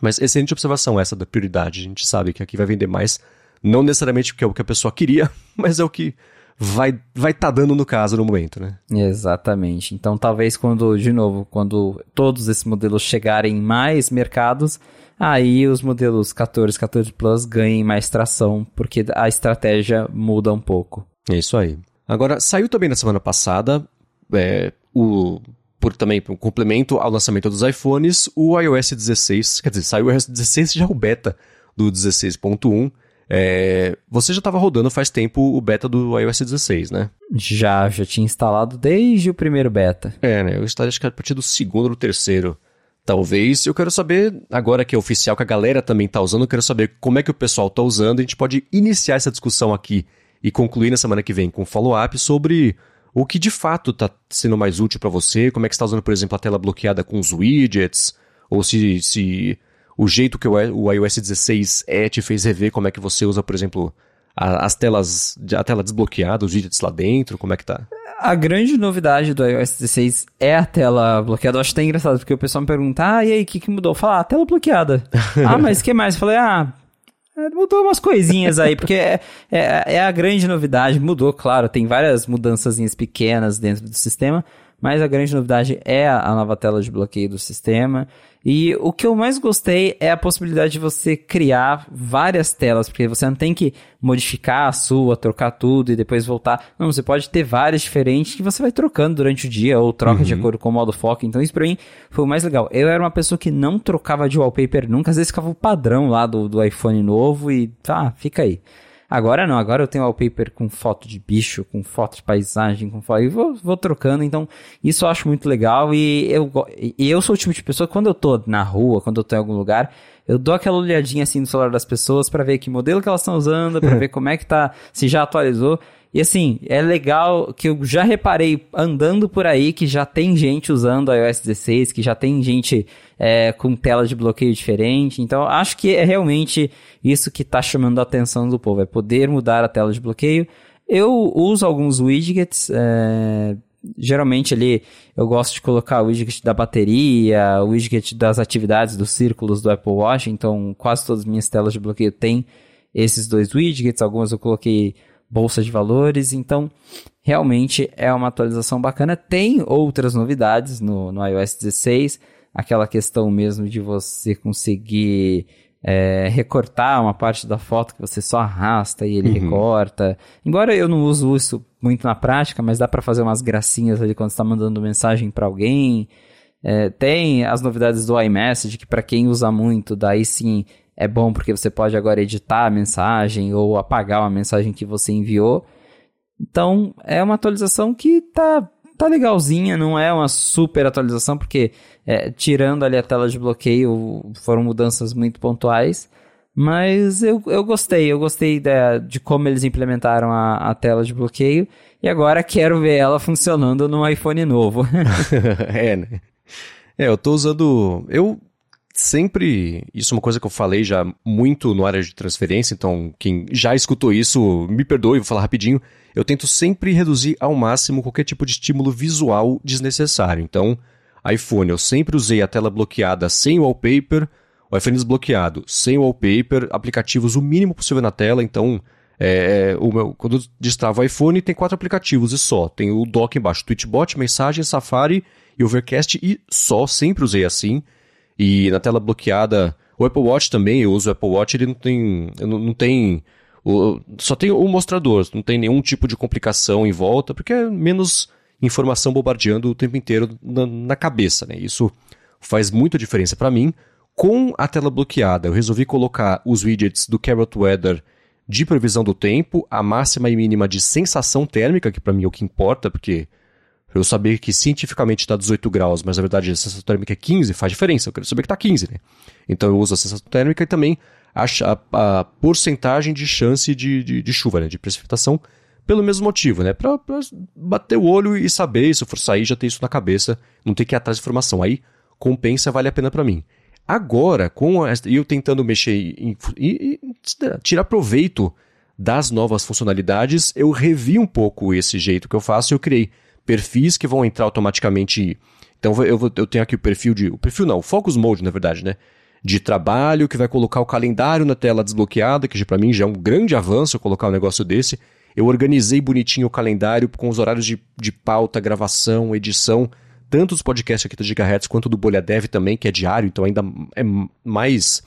S1: Mas excelente observação essa da prioridade. A gente sabe que aqui vai vender mais, não necessariamente porque é o que a pessoa queria, mas é o que vai vai tá dando no caso no momento, né?
S2: Exatamente. Então, talvez quando, de novo, quando todos esses modelos chegarem em mais mercados, aí os modelos 14, 14 Plus ganhem mais tração, porque a estratégia muda um pouco.
S1: É isso aí. Agora, saiu também na semana passada, é, o, por também por um complemento ao lançamento dos iPhones, o iOS 16. Quer dizer, saiu o iOS 16 já o beta do 16.1. É, você já estava rodando faz tempo o beta do iOS 16, né?
S2: Já, já tinha instalado desde o primeiro beta.
S1: É, né? Eu estaria acho que a partir do segundo ou do terceiro. Talvez. Eu quero saber, agora que é oficial, que a galera também tá usando, eu quero saber como é que o pessoal tá usando. A gente pode iniciar essa discussão aqui e concluir na semana que vem com um follow-up sobre o que de fato tá sendo mais útil para você, como é que você tá usando, por exemplo, a tela bloqueada com os widgets, ou se, se o jeito que o iOS 16 é te fez rever como é que você usa, por exemplo, a- as telas, a tela desbloqueada, os widgets lá dentro, como é que tá?
S2: A grande novidade do iOS 16 é a tela bloqueada. Eu acho até engraçado, porque o pessoal me pergunta, ah, e aí, o que, que mudou? Fala, ah, tela bloqueada. ah, mas o que mais? Eu falei, ah, É, mudou umas coisinhas aí, porque é, é, é, a grande novidade. Mudou, claro, tem várias mudanças pequenas dentro do sistema, mas a grande novidade é a nova tela de bloqueio do sistema. E o que eu mais gostei é a possibilidade de você criar várias telas, porque você não tem que modificar a sua, trocar tudo e depois voltar. Não, você pode ter várias diferentes que você vai trocando durante o dia ou troca uhum. de acordo com o modo foco. Então isso pra mim foi o mais legal. Eu era uma pessoa que não trocava de wallpaper nunca, às vezes ficava o padrão lá do, do iPhone novo e tá, fica aí. Agora não, agora eu tenho wallpaper com foto de bicho, com foto de paisagem, com foto. E vou, vou trocando, então isso eu acho muito legal. E eu, e eu sou o tipo de pessoa, quando eu tô na rua, quando eu tô em algum lugar, eu dou aquela olhadinha assim no celular das pessoas para ver que modelo que elas estão usando, para ver como é que tá, se já atualizou. E assim, é legal que eu já reparei andando por aí que já tem gente usando iOS 16, que já tem gente é, com tela de bloqueio diferente. Então, acho que é realmente isso que está chamando a atenção do povo, é poder mudar a tela de bloqueio. Eu uso alguns widgets, é, geralmente ali eu gosto de colocar o widget da bateria, o widget das atividades dos círculos do Apple Watch, então quase todas as minhas telas de bloqueio têm esses dois widgets, algumas eu coloquei bolsa de valores. Então, realmente é uma atualização bacana. Tem outras novidades no, no iOS 16, aquela questão mesmo de você conseguir é, recortar uma parte da foto que você só arrasta e ele uhum. recorta. Embora eu não uso isso muito na prática, mas dá para fazer umas gracinhas ali quando está mandando mensagem para alguém. É, tem as novidades do iMessage, que para quem usa muito, daí sim é bom porque você pode agora editar a mensagem ou apagar uma mensagem que você enviou. Então, é uma atualização que tá, tá legalzinha, não é uma super atualização, porque é, tirando ali a tela de bloqueio, foram mudanças muito pontuais. Mas eu, eu gostei, eu gostei de, de como eles implementaram a, a tela de bloqueio. E agora quero ver ela funcionando no iPhone novo.
S1: é, né? É, eu tô usando. Eu sempre. Isso é uma coisa que eu falei já muito no área de transferência, então quem já escutou isso, me perdoe, vou falar rapidinho. Eu tento sempre reduzir ao máximo qualquer tipo de estímulo visual desnecessário. Então, iPhone, eu sempre usei a tela bloqueada sem wallpaper, o iPhone desbloqueado sem wallpaper, aplicativos o mínimo possível na tela, então. É, o meu, quando eu destravo o iPhone, tem quatro aplicativos e só. Tem o dock embaixo, Twitchbot, Mensagem, Safari e Overcast e só, sempre usei assim. E na tela bloqueada, o Apple Watch também, eu uso o Apple Watch, ele não tem. Não, não tem. O, só tem o mostrador, não tem nenhum tipo de complicação em volta, porque é menos informação bombardeando o tempo inteiro na, na cabeça, né? Isso faz muita diferença para mim. Com a tela bloqueada, eu resolvi colocar os widgets do Carrot Weather de previsão do tempo, a máxima e mínima de sensação térmica, que para mim é o que importa, porque eu saber que cientificamente está 18 graus, mas na verdade a sensação térmica é 15, faz diferença. Eu quero saber que está 15, né? Então eu uso a sensação térmica e também a, a, a porcentagem de chance de, de, de, chuva, né? De precipitação, pelo mesmo motivo, né? Para bater o olho e saber, se eu for sair, já ter isso na cabeça, não ter que ir atrás de informação. Aí compensa, vale a pena para mim. Agora, com a, eu tentando mexer e, e, e tirar proveito das novas funcionalidades, eu revi um pouco esse jeito que eu faço e eu criei perfis que vão entrar automaticamente. Então eu, vou, eu tenho aqui o perfil de. O perfil não, o Focus Mode, na verdade, né? De trabalho, que vai colocar o calendário na tela desbloqueada, que para mim já é um grande avanço colocar um negócio desse. Eu organizei bonitinho o calendário com os horários de, de pauta, gravação, edição, tanto dos podcasts aqui do Gigahertz quanto do Bolha Dev também, que é diário, então ainda é mais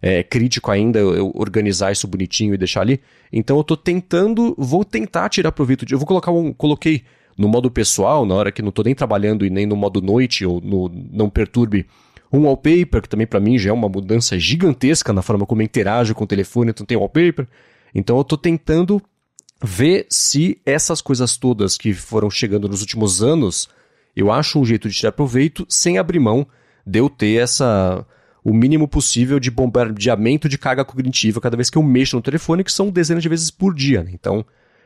S1: é, crítico ainda eu organizar isso bonitinho e deixar ali. Então eu tô tentando, vou tentar tirar proveito de. Eu vou colocar um. Coloquei no modo pessoal, na hora que não estou nem trabalhando e nem no modo noite ou no não perturbe um wallpaper, que também para mim já é uma mudança gigantesca na forma como eu interajo com o telefone, então tem wallpaper. Então eu estou tentando ver se essas coisas todas que foram chegando nos últimos anos, eu acho um jeito de tirar proveito sem abrir mão de eu ter essa o mínimo possível de bombardeamento de carga cognitiva cada vez que eu mexo no telefone, que são dezenas de vezes por dia. Né? Então,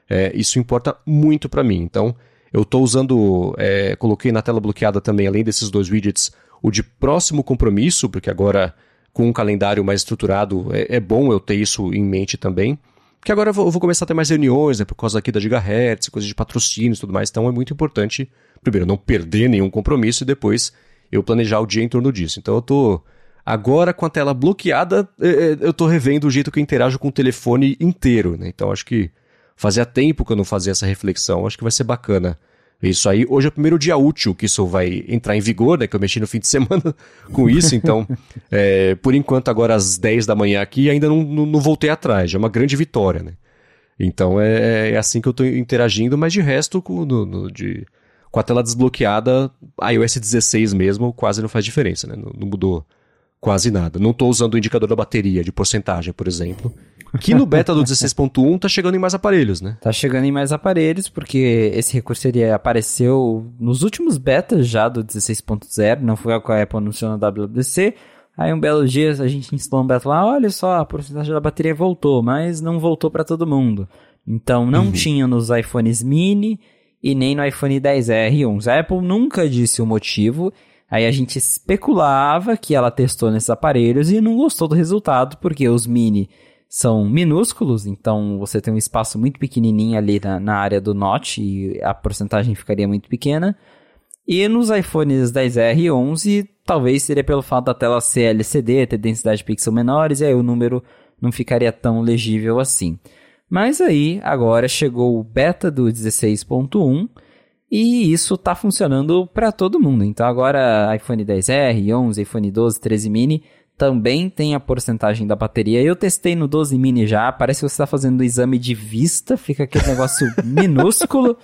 S1: é, isso importa muito para mim. Então, eu estou usando, é, coloquei na tela bloqueada também, além desses dois widgets, o de próximo compromisso, porque agora com um calendário mais estruturado é, é bom eu ter isso em mente também. Porque agora eu vou, eu vou, começar a ter mais reuniões, né, por causa aqui da Gigahertz, coisas de patrocínio e tudo mais. Então é muito importante, primeiro, não perder nenhum compromisso e depois eu planejar o dia em torno disso. Então eu estou Agora, com a tela bloqueada, é, é, eu tô revendo o jeito que eu interajo com o telefone inteiro, né? Então acho que fazia tempo que eu não fazia essa reflexão, acho que vai ser bacana. Isso aí, hoje é o primeiro dia útil que isso vai entrar em vigor, né? Que eu mexi no fim de semana com isso, então, é, por enquanto, agora às 10 da manhã aqui, ainda não, não, não voltei atrás, é uma grande vitória, né? Então é, é assim que eu estou interagindo, mas de resto, com, no, no, de, com a tela desbloqueada, iOS 16 mesmo quase não faz diferença, né? Não, não mudou quase nada. Não estou usando o indicador da bateria, de porcentagem, por exemplo. Que no beta do 16.1 tá chegando em mais aparelhos, né?
S2: Tá chegando em mais aparelhos, porque esse recurso ele apareceu nos últimos betas já do 16.0, não foi o que a Apple anunciou na WWDC. Aí um belo dia a gente instalou um beta lá, olha só, a porcentagem da bateria voltou, mas não voltou para todo mundo. Então não uhum. tinha nos iPhones mini e nem no iPhone 10R e 11. A Apple nunca disse o motivo, Aí a gente especulava que ela testou nesses aparelhos e não gostou do resultado, porque os mini são minúsculos, então você tem um espaço muito pequenininho ali na, na área do Note e a porcentagem ficaria muito pequena. E nos iPhones 10R e 11, talvez seria pelo fato da tela ser LCD, ter densidade de pixel menores, e aí o número não ficaria tão legível assim. Mas aí, agora chegou o beta do 16.1, e isso está funcionando para todo mundo. Então agora iPhone 10R, 11, iPhone 12, 13 mini também tem a porcentagem da bateria. Eu testei no 12 mini já, parece que você está fazendo o exame de vista, fica aquele negócio minúsculo,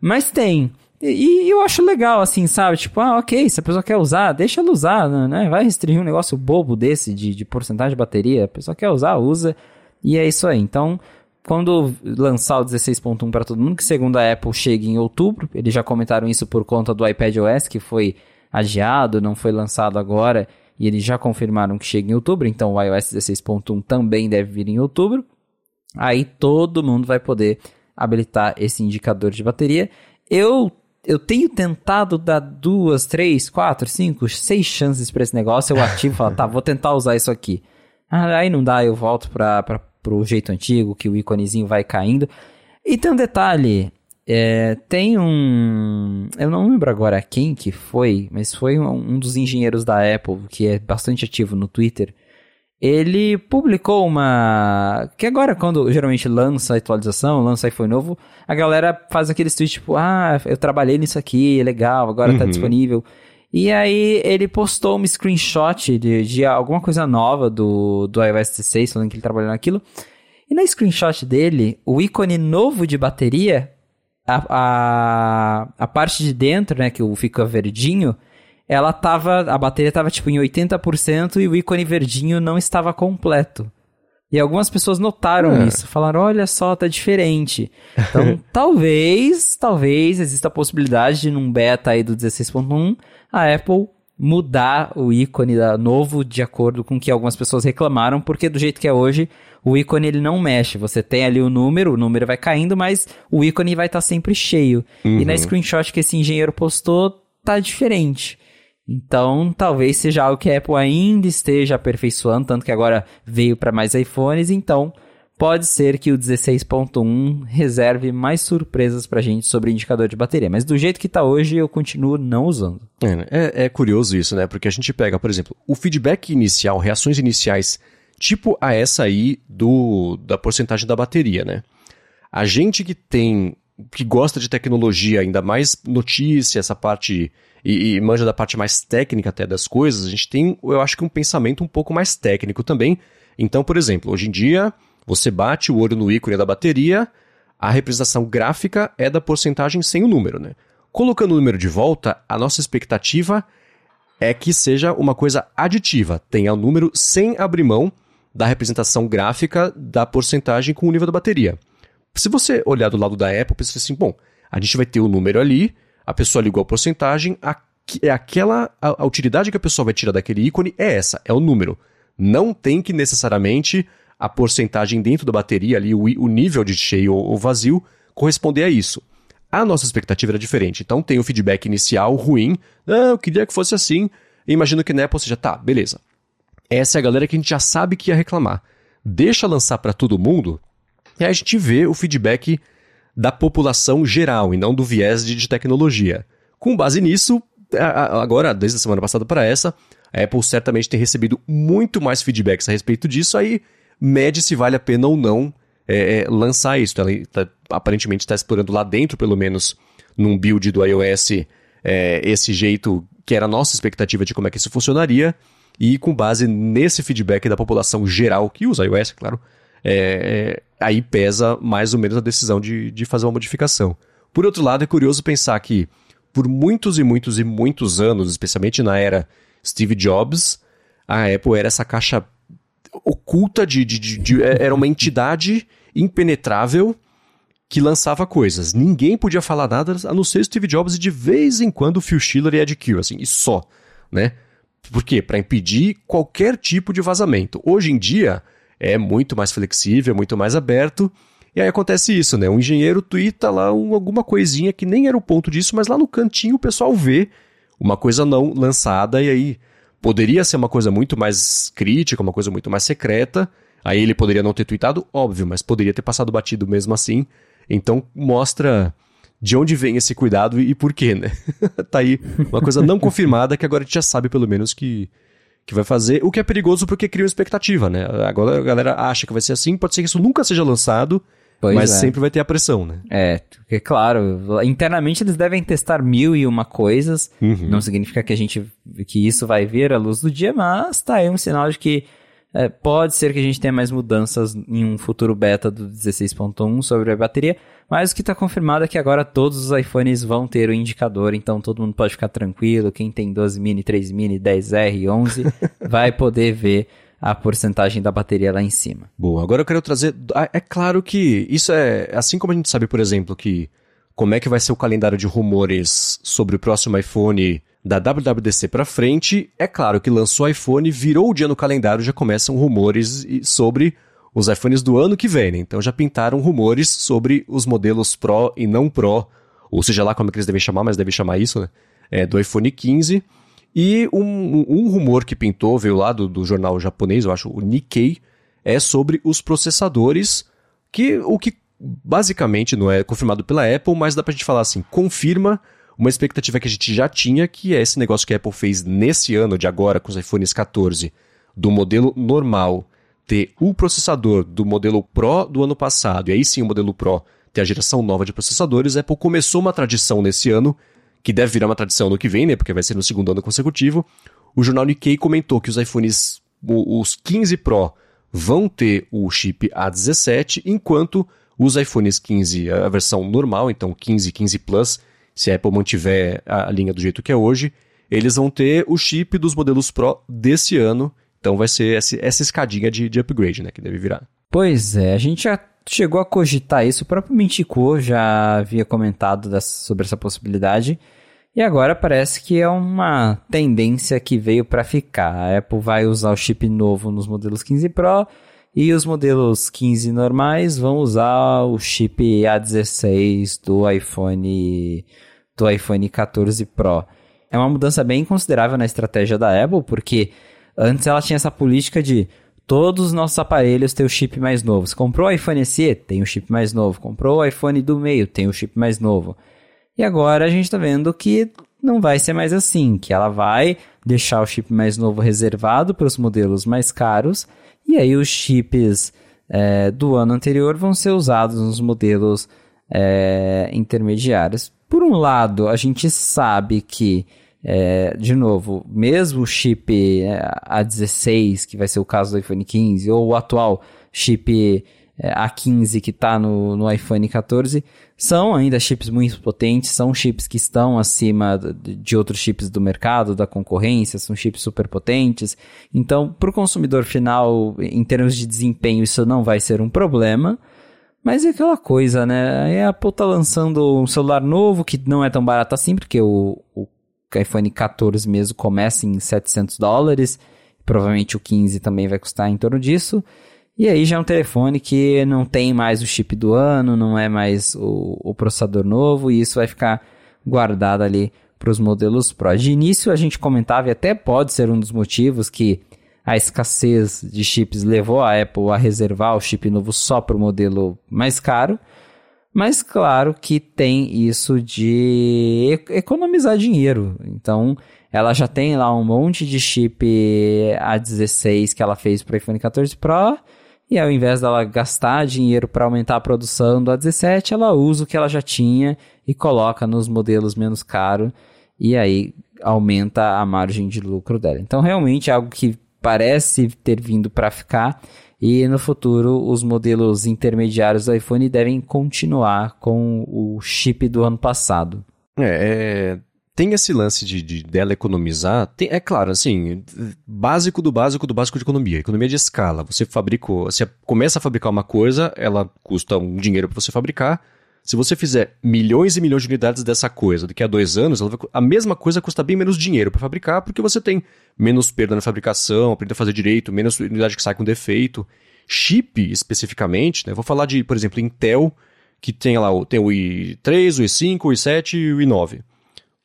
S2: mas tem. E, e, eu acho legal, assim, sabe? Tipo, ah, ok, se a pessoa quer usar, deixa ela usar, né? Vai restringir um negócio bobo desse de, de porcentagem de bateria. A pessoa quer usar, usa. E é isso aí. Então, quando lançar o 16.1 para todo mundo, que segundo a Apple chega em outubro, eles já comentaram isso por conta do iPad OS, que foi adiado, não foi lançado agora, e eles já confirmaram que chega em outubro, então o iOS 16.1 também deve vir em outubro. Aí todo mundo vai poder habilitar esse indicador de bateria. Eu eu tenho tentado dar duas, três, quatro, cinco, seis chances para esse negócio. Eu ativo e falo, tá, vou tentar usar isso aqui. Ah, aí não dá, eu volto para pro jeito antigo, que o íconezinho vai caindo. E tem um detalhe, é, tem um. Eu não lembro agora quem que foi, mas foi um, um, dos engenheiros da Apple, que é bastante ativo no Twitter. Ele publicou uma. Que agora, quando geralmente lança atualização, lança iPhone novo, a galera faz aqueles tweets tipo: Ah, eu trabalhei nisso aqui, é legal, agora tá uhum. tá disponível. E aí ele postou um screenshot de, de alguma coisa nova do, do iOS 16, falando que ele trabalhou naquilo. E no screenshot dele, o ícone novo de bateria, a, a, a parte de dentro, né, que fica verdinho, ela tava, a bateria tava tipo em 80% e o ícone verdinho não estava completo. E algumas pessoas notaram é. isso, falaram, olha só, tá diferente. Então, talvez, talvez exista a possibilidade de num beta aí do 16.1 a Apple mudar o ícone da, novo de acordo com o que algumas pessoas reclamaram, porque do jeito que é hoje, o ícone ele não mexe. Você tem ali o número, o número vai caindo, mas o ícone vai estar tá sempre cheio. Uhum. E na uhum. screenshot que esse engenheiro postou, tá diferente. Então, talvez seja algo que a Apple ainda esteja aperfeiçoando, tanto que agora veio para mais iPhones, então pode ser que o 16.1 reserve mais surpresas pra gente sobre indicador de bateria. Mas do jeito que tá hoje, eu continuo não usando.
S1: É, né? é, é curioso isso, né? Porque a gente pega, por exemplo, o feedback inicial, reações iniciais, tipo a essa aí do, da porcentagem da bateria, né? A gente que tem, que gosta de tecnologia, ainda mais notícia, essa parte e, e, manja da parte mais técnica até das coisas, a gente tem, eu acho que um pensamento um pouco mais técnico também. Então, por exemplo, hoje em dia, você bate o olho no ícone da bateria, a representação gráfica é da porcentagem sem o número, né? Colocando o número de volta, a nossa expectativa é que seja uma coisa aditiva, tenha o número sem abrir mão da representação gráfica da porcentagem com o nível da bateria. Se você olhar do lado da Apple, pensa assim, bom, a gente vai ter o número ali, a pessoa ligou a porcentagem, a, é aquela a, a utilidade que a pessoa vai tirar daquele ícone é essa, é o número. Não tem que necessariamente a porcentagem dentro da bateria ali, o, o nível de cheio ou vazio, corresponder a isso. A nossa expectativa era diferente. Então tem o feedback inicial ruim. Ah, eu queria que fosse assim. Imagino que na Apple seja, tá, beleza. Essa é a galera que a gente já sabe que ia reclamar. Deixa lançar para todo mundo. E aí a gente vê o feedback da população geral e não do viés de, de tecnologia. Com base nisso, agora, desde a semana passada para essa, A Apple certamente tem recebido muito mais feedbacks a respeito disso, aí mede se vale a pena ou não é, é, lançar isso. Ela tá, aparentemente está explorando lá dentro, pelo menos, num build do iOS, é, esse jeito que era a nossa expectativa de como é que isso funcionaria. E com base nesse feedback da população geral que usa iOS, claro, é, é, aí pesa mais ou menos a decisão de, de fazer uma modificação. Por outro lado, é curioso pensar que por muitos e muitos e muitos anos, especialmente na era Steve Jobs, a Apple era essa caixa oculta de, de, de, de é, era uma entidade impenetrável que lançava coisas. Ninguém podia falar nada a não ser Steve Jobs e de vez em quando Phil Schiller e Ed Kill, assim, e só, né? Por quê? Para impedir qualquer tipo de vazamento. Hoje em dia é muito mais flexível, muito mais aberto. E aí acontece isso, né? Um engenheiro twitta lá um, alguma coisinha que nem era o ponto disso, mas lá no cantinho o pessoal vê uma coisa não lançada e aí poderia ser uma coisa muito mais crítica, uma coisa muito mais secreta. Aí ele poderia não ter tweetado, óbvio, mas poderia ter passado batido mesmo assim. Então mostra de onde vem esse cuidado e, e por quê, né? tá aí uma coisa não confirmada que agora a gente já sabe pelo menos que, que vai fazer, o que é perigoso porque cria uma expectativa, né? Agora a galera acha que vai ser assim, pode ser que isso nunca seja lançado, Pois mas é. sempre vai ter a pressão, né?
S2: É, porque claro, internamente eles devem testar mil e uma coisas, uhum. não significa que a gente, que isso vai vir à luz do dia, mas tá aí um sinal de que é, pode ser que a gente tenha mais mudanças em um futuro beta do 16.1 sobre a bateria, mas o que está confirmado é que agora todos os iPhones vão ter o indicador, então todo mundo pode ficar tranquilo. Quem tem 12 mini, 3 mini, 10R, 11 vai poder ver a porcentagem da bateria lá em cima.
S1: Boa, agora eu quero trazer. Ah, é claro que isso é. Assim como a gente sabe, por exemplo, que como é que vai ser o calendário de rumores sobre o próximo iPhone da WWDC para frente, é claro que lançou o iPhone, virou o dia no calendário, já começam rumores sobre os iPhones do ano que vem. Né? Então já pintaram rumores sobre os modelos Pro e não Pro, ou seja lá como é que eles devem chamar, mas devem chamar isso, né? É, do iPhone 15. E um, um rumor que pintou, veio lá do, do jornal japonês, eu acho, o Nikkei, é sobre os processadores, que o que basicamente não é confirmado pela Apple, mas dá pra gente falar assim, confirma uma expectativa que a gente já tinha, que é esse negócio que a Apple fez nesse ano de agora com os iPhones 14, do modelo normal ter o processador do modelo Pro do ano passado, e aí sim o modelo Pro ter a geração nova de processadores, a Apple começou uma tradição nesse ano que deve virar uma tradição no que vem, né? Porque vai ser no segundo ano consecutivo. O jornal Nikkei comentou que os iPhones, os 15 Pro, vão ter o chip A17, enquanto os iPhones 15, a versão normal, então 15 15 Plus, se a Apple mantiver a linha do jeito que é hoje, eles vão ter o chip dos modelos Pro desse ano. Então vai ser essa escadinha de, de upgrade, né? Que deve virar.
S2: Pois é, a gente já chegou a cogitar isso, o próprio Mintico já havia comentado sobre essa possibilidade. E agora parece que é uma tendência que veio para ficar. A Apple vai usar o chip novo nos modelos 15 Pro e os modelos 15 normais vão usar o chip A16 do iPhone do iPhone 14 Pro. É uma mudança bem considerável na estratégia da Apple, porque antes ela tinha essa política de Todos os nossos aparelhos têm o chip mais novo. Você comprou o iPhone SE? Tem o chip mais novo. Comprou o iPhone do meio? Tem o chip mais novo. E agora a gente está vendo que não vai ser mais assim, que ela vai deixar o chip mais novo reservado para os modelos mais caros, e aí os chips é, do ano anterior vão ser usados nos modelos é, intermediários. Por um lado, a gente sabe que é, de novo, mesmo o chip é, A16, que vai ser o caso do iPhone 15, ou o atual chip é, A15 que está no, no iPhone 14, são ainda chips muito potentes, são chips que estão acima de outros chips do mercado, da concorrência, são chips super potentes. Então, para o consumidor final, em termos de desempenho, isso não vai ser um problema. Mas é aquela coisa, né? A Apple tá lançando um celular novo que não é tão barato assim, porque o, o iPhone 14 mesmo começa em 700 dólares, provavelmente o 15 também vai custar em torno disso. E aí já é um telefone que não tem mais o chip do ano, não é mais o, o processador novo, e isso vai ficar guardado ali para os modelos Pro. De início a gente comentava, e até pode ser um dos motivos que a escassez de chips levou a Apple a reservar o chip novo só para o modelo mais caro, Mas claro que tem isso de economizar dinheiro. Então, ela já tem lá um monte de chip A16 que ela fez para o iPhone 14 Pro. E ao invés dela gastar dinheiro para aumentar a produção do A17, ela usa o que ela já tinha e coloca nos modelos menos caros. E aí aumenta a margem de lucro dela. Então, realmente é algo que parece ter vindo para ficar. E no futuro, os modelos intermediários do iPhone devem continuar com o chip do ano passado.
S1: É, é tem esse lance de, de dela economizar. Tem, é claro, assim, básico do básico do básico de economia. Economia de escala. Você fabricou, você começa a fabricar uma coisa, ela custa um dinheiro para você fabricar. Se você fizer milhões e milhões de unidades dessa coisa daqui a dois anos, vai, a mesma coisa custa bem menos dinheiro para fabricar, porque você tem menos perda na fabricação, aprende a fazer direito, menos unidade que sai com defeito. Chip, especificamente, né? Vou falar de, por exemplo, Intel, que tem lá tem o i3, o i5, o i7 e o i9.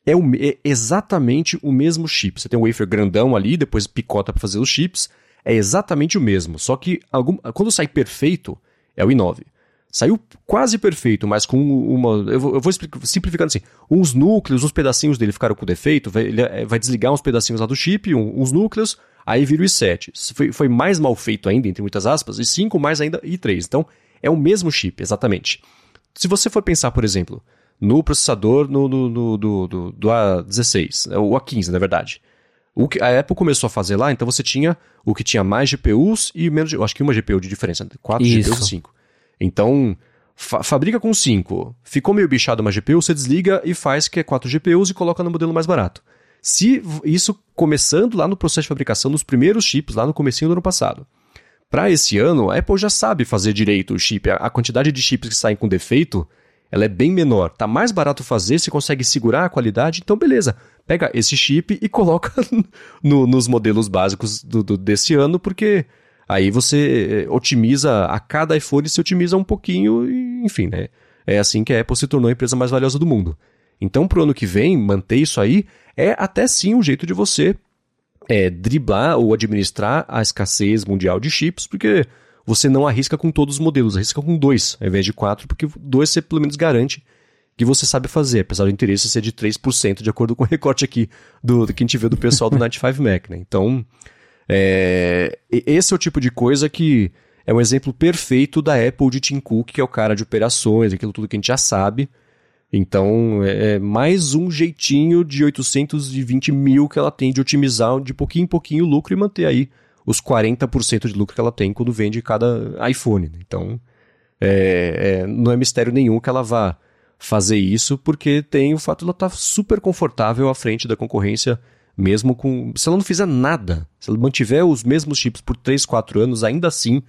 S1: É, o, é exatamente o mesmo chip. Você tem um wafer grandão ali, depois picota para fazer os chips. É exatamente o mesmo. Só que algum, quando sai perfeito, é o i9. Saiu quase perfeito, mas com uma. Eu vou, eu vou simplificando assim: uns núcleos, uns pedacinhos dele ficaram com defeito, vai, ele é, vai desligar uns pedacinhos lá do chip, um, uns núcleos, aí vira o i7. Foi, foi mais mal feito ainda, entre muitas aspas, e 5 mais ainda i3. Então, é o mesmo chip, exatamente. Se você for pensar, por exemplo, no processador no, no, no do, do, do, A16, o A15, na verdade. O que a Apple começou a fazer lá, então você tinha o que tinha mais GPUs e menos, eu acho que uma GPU de diferença, 4 GPUs e 5. Então, fa fabrica com 5. Ficou meio bichado uma GPU, você desliga e faz que é 4 GPUs e coloca no modelo mais barato. Se isso começando lá no processo de fabricação dos primeiros chips, lá no comecinho do ano passado. Para esse ano, a Apple já sabe fazer direito o chip. A quantidade de chips que saem com defeito, ela é bem menor. Tá mais barato fazer, você consegue segurar a qualidade, então beleza. Pega esse chip e coloca no, nos modelos básicos do, do, desse ano, porque Aí você eh, otimiza, a cada iPhone se otimiza um pouquinho, e, enfim, né? É assim que a Apple se tornou a empresa mais valiosa do mundo. Então, pro ano que vem, manter isso aí é até sim um jeito de você é, driblar ou administrar a escassez mundial de chips, porque você não arrisca com todos os modelos, arrisca com dois, ao invés de quatro, porque dois você pelo menos garante que você sabe fazer, apesar do interesse ser de 3%, de acordo com o recorte aqui do, do que a gente vê do pessoal do 95 Mac, né? Então, é, esse é o tipo de coisa que é um exemplo perfeito da Apple de Tim Cook, que é o cara de operações, aquilo tudo que a gente já sabe. Então, é, é mais um jeitinho de 820 mil que ela tem de otimizar de pouquinho em pouquinho o lucro e manter aí os 40% de lucro que ela tem quando vende cada iPhone. Né? Então, é, é, não é mistério nenhum que ela vá fazer isso, porque tem o fato de ela estar tá super confortável à frente da concorrência mesmo com. Se ela não fizer nada, se ela mantiver os mesmos chips por 3, 4 anos, ainda assim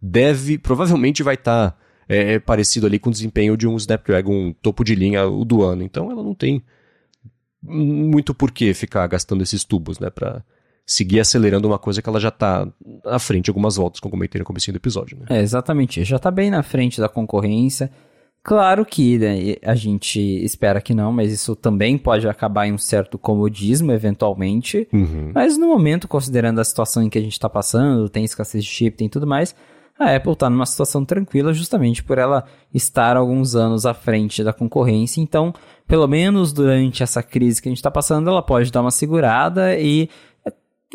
S1: deve. Provavelmente vai estar tá, é, parecido ali com o desempenho de um Snapdragon topo de linha, o do ano. Então ela não tem muito porquê ficar gastando esses tubos, né? Pra seguir acelerando uma coisa que ela já está à frente algumas voltas, como comentei no começo do episódio. Né?
S2: É, exatamente. Já está bem na frente da concorrência. Claro que né, a gente espera que não, mas isso também pode acabar em um certo comodismo, eventualmente. Uhum. Mas no momento, considerando a situação em que a gente está passando, tem escassez de chip, tem tudo mais, a Apple está numa situação tranquila justamente por ela estar alguns anos à frente da concorrência. Então, pelo menos durante essa crise que a gente está passando, ela pode dar uma segurada e,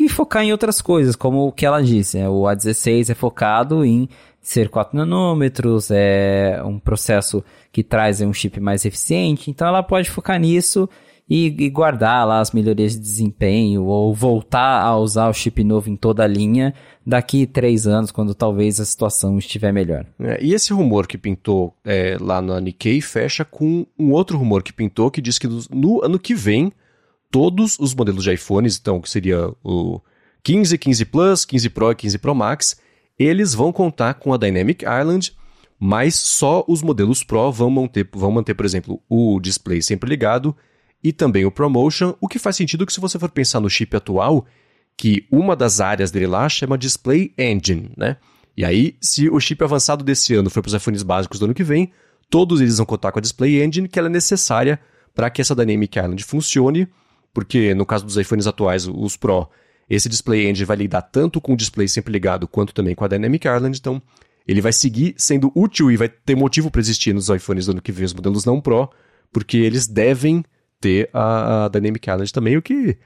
S2: e focar em outras coisas, como o que ela disse. Né? O A16 é focado em ser 4 nanômetros, é um processo que traz um chip mais eficiente, então ela pode focar nisso e, e, guardar lá as melhorias de desempenho ou voltar a usar o chip novo em toda a linha daqui três anos, quando talvez a situação estiver melhor.
S1: É, e esse rumor que pintou é, lá na Nikkei fecha com um outro rumor que pintou que diz que no ano que vem todos os modelos de iPhones, então que seria o 15, 15 Plus, 15 Pro e 15 Pro Max, eles vão contar com a Dynamic Island, mas só os modelos Pro vão manter, vão manter, por exemplo, o display sempre ligado e também o ProMotion, o que faz sentido que se você for pensar no chip atual, que uma das áreas dele lá chama Display Engine, né? E aí, se o chip avançado desse ano for para os iPhones básicos do ano que vem, todos eles vão contar com a Display Engine, que ela é necessária para que essa Dynamic Island funcione, porque no caso dos iPhones atuais, os Pro, esse Display Engine vai lidar tanto com o display sempre ligado quanto também com a Dynamic Island, então ele vai seguir sendo útil e vai ter motivo para existir nos iPhones do ano que vem, os modelos não Pro, porque eles devem ter a, a Dynamic Island também, o que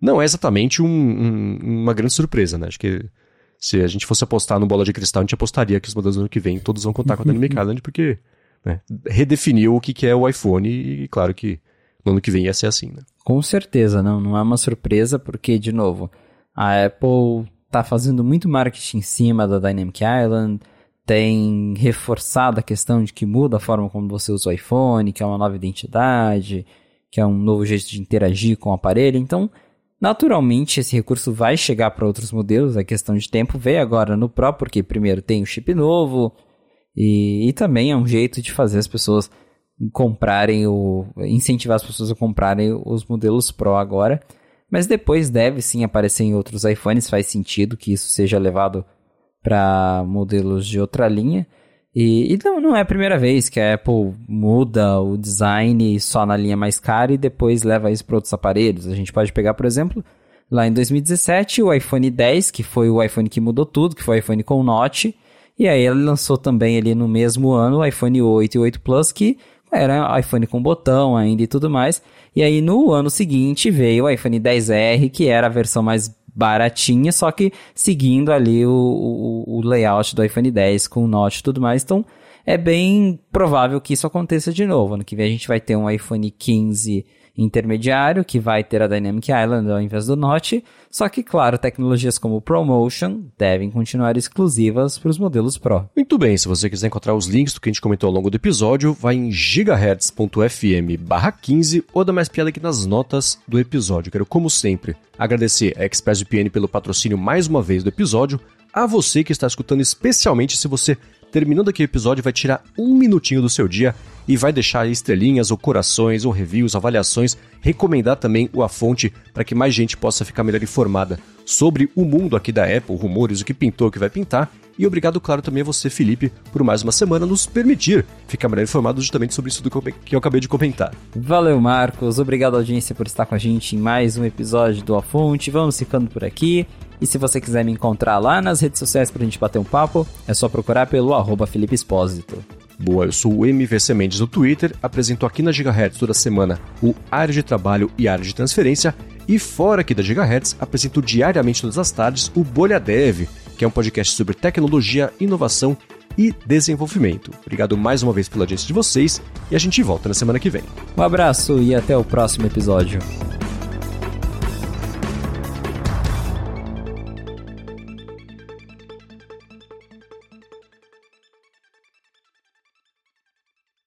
S1: não é exatamente um, um, uma grande surpresa, né? Acho que se a gente fosse apostar no bola de cristal, a gente apostaria que os modelos do ano que vem todos vão contar com a Dynamic Island, porque né, redefiniu o que, que é o iPhone e claro que no ano que vem ia ser assim, né?
S2: Com certeza, não, não é uma surpresa, porque, de novo, a Apple tá fazendo muito marketing em cima da Dynamic Island, tem reforçado a questão de que muda a forma como você usa o iPhone, que é uma nova identidade, que é um novo jeito de interagir com o aparelho. Então, naturalmente, esse recurso vai chegar para outros modelos, é questão de tempo. Veio agora no Pro, porque primeiro tem o chip novo, e, e também é um jeito de fazer as pessoas comprarem o. incentivar as pessoas a comprarem os modelos Pro agora. Mas depois deve sim aparecer em outros iPhones, faz sentido que isso seja levado para modelos de outra linha. E, e, não, não é a primeira vez que a Apple muda o design só na linha mais cara e depois leva isso para outros aparelhos. A gente pode pegar, por exemplo, lá em 2017, o iPhone 10, que foi o iPhone que mudou tudo, que foi o iPhone com Note. E aí ele lançou também ali no mesmo ano o iPhone 8 e 8 Plus, que era iPhone com botão ainda e tudo mais. E aí no ano seguinte veio o iPhone 10R, que era a versão mais baratinha, só que seguindo ali o, o, o layout do iPhone 10 com Note e tudo mais. Então é bem provável que isso aconteça de novo. Ano que vem a gente vai ter um iPhone 15 intermediário, que vai ter a Dynamic Island ao invés do Note, só que, claro, tecnologias como ProMotion devem continuar exclusivas para os modelos Pro.
S1: Muito bem, se você quiser encontrar os links do que a gente comentou ao longo do episódio, vai em gigahertz.fm barra 15 ou dá mais piada aqui nas notas do episódio. Quero, como sempre, agradecer a ExpressVPN pelo patrocínio mais uma vez do episódio, a você que está escutando, especialmente se você terminando aqui o episódio, vai tirar um minutinho do seu dia e vai deixar estrelinhas ou corações ou reviews, avaliações, recomendar também o A Fonte para que mais gente possa ficar melhor informada sobre o mundo aqui da Apple, rumores, o que pintou, o que vai pintar. E obrigado, claro, também a você, Felipe, por mais uma semana nos permitir ficar melhor informado justamente sobre isso que eu acabei de comentar.
S2: Valeu, Marcos. Obrigado, audiência, por estar com a gente em mais um episódio do A Fonte. Vamos ficando por aqui. E se você quiser me encontrar lá nas redes sociais pra gente bater um papo, é só procurar pelo arroba Felipe Espósito.
S1: Boa, eu sou o MVC Mendes no Twitter, apresento aqui na Gigahertz toda semana o área de trabalho e área de transferência, e fora aqui da Gigahertz, apresento diariamente todas as tardes o Bolha Dev, que é um podcast sobre tecnologia, inovação e desenvolvimento. Obrigado mais uma vez pela audiência de vocês e a gente volta na semana que vem.
S2: Um abraço e até o próximo episódio.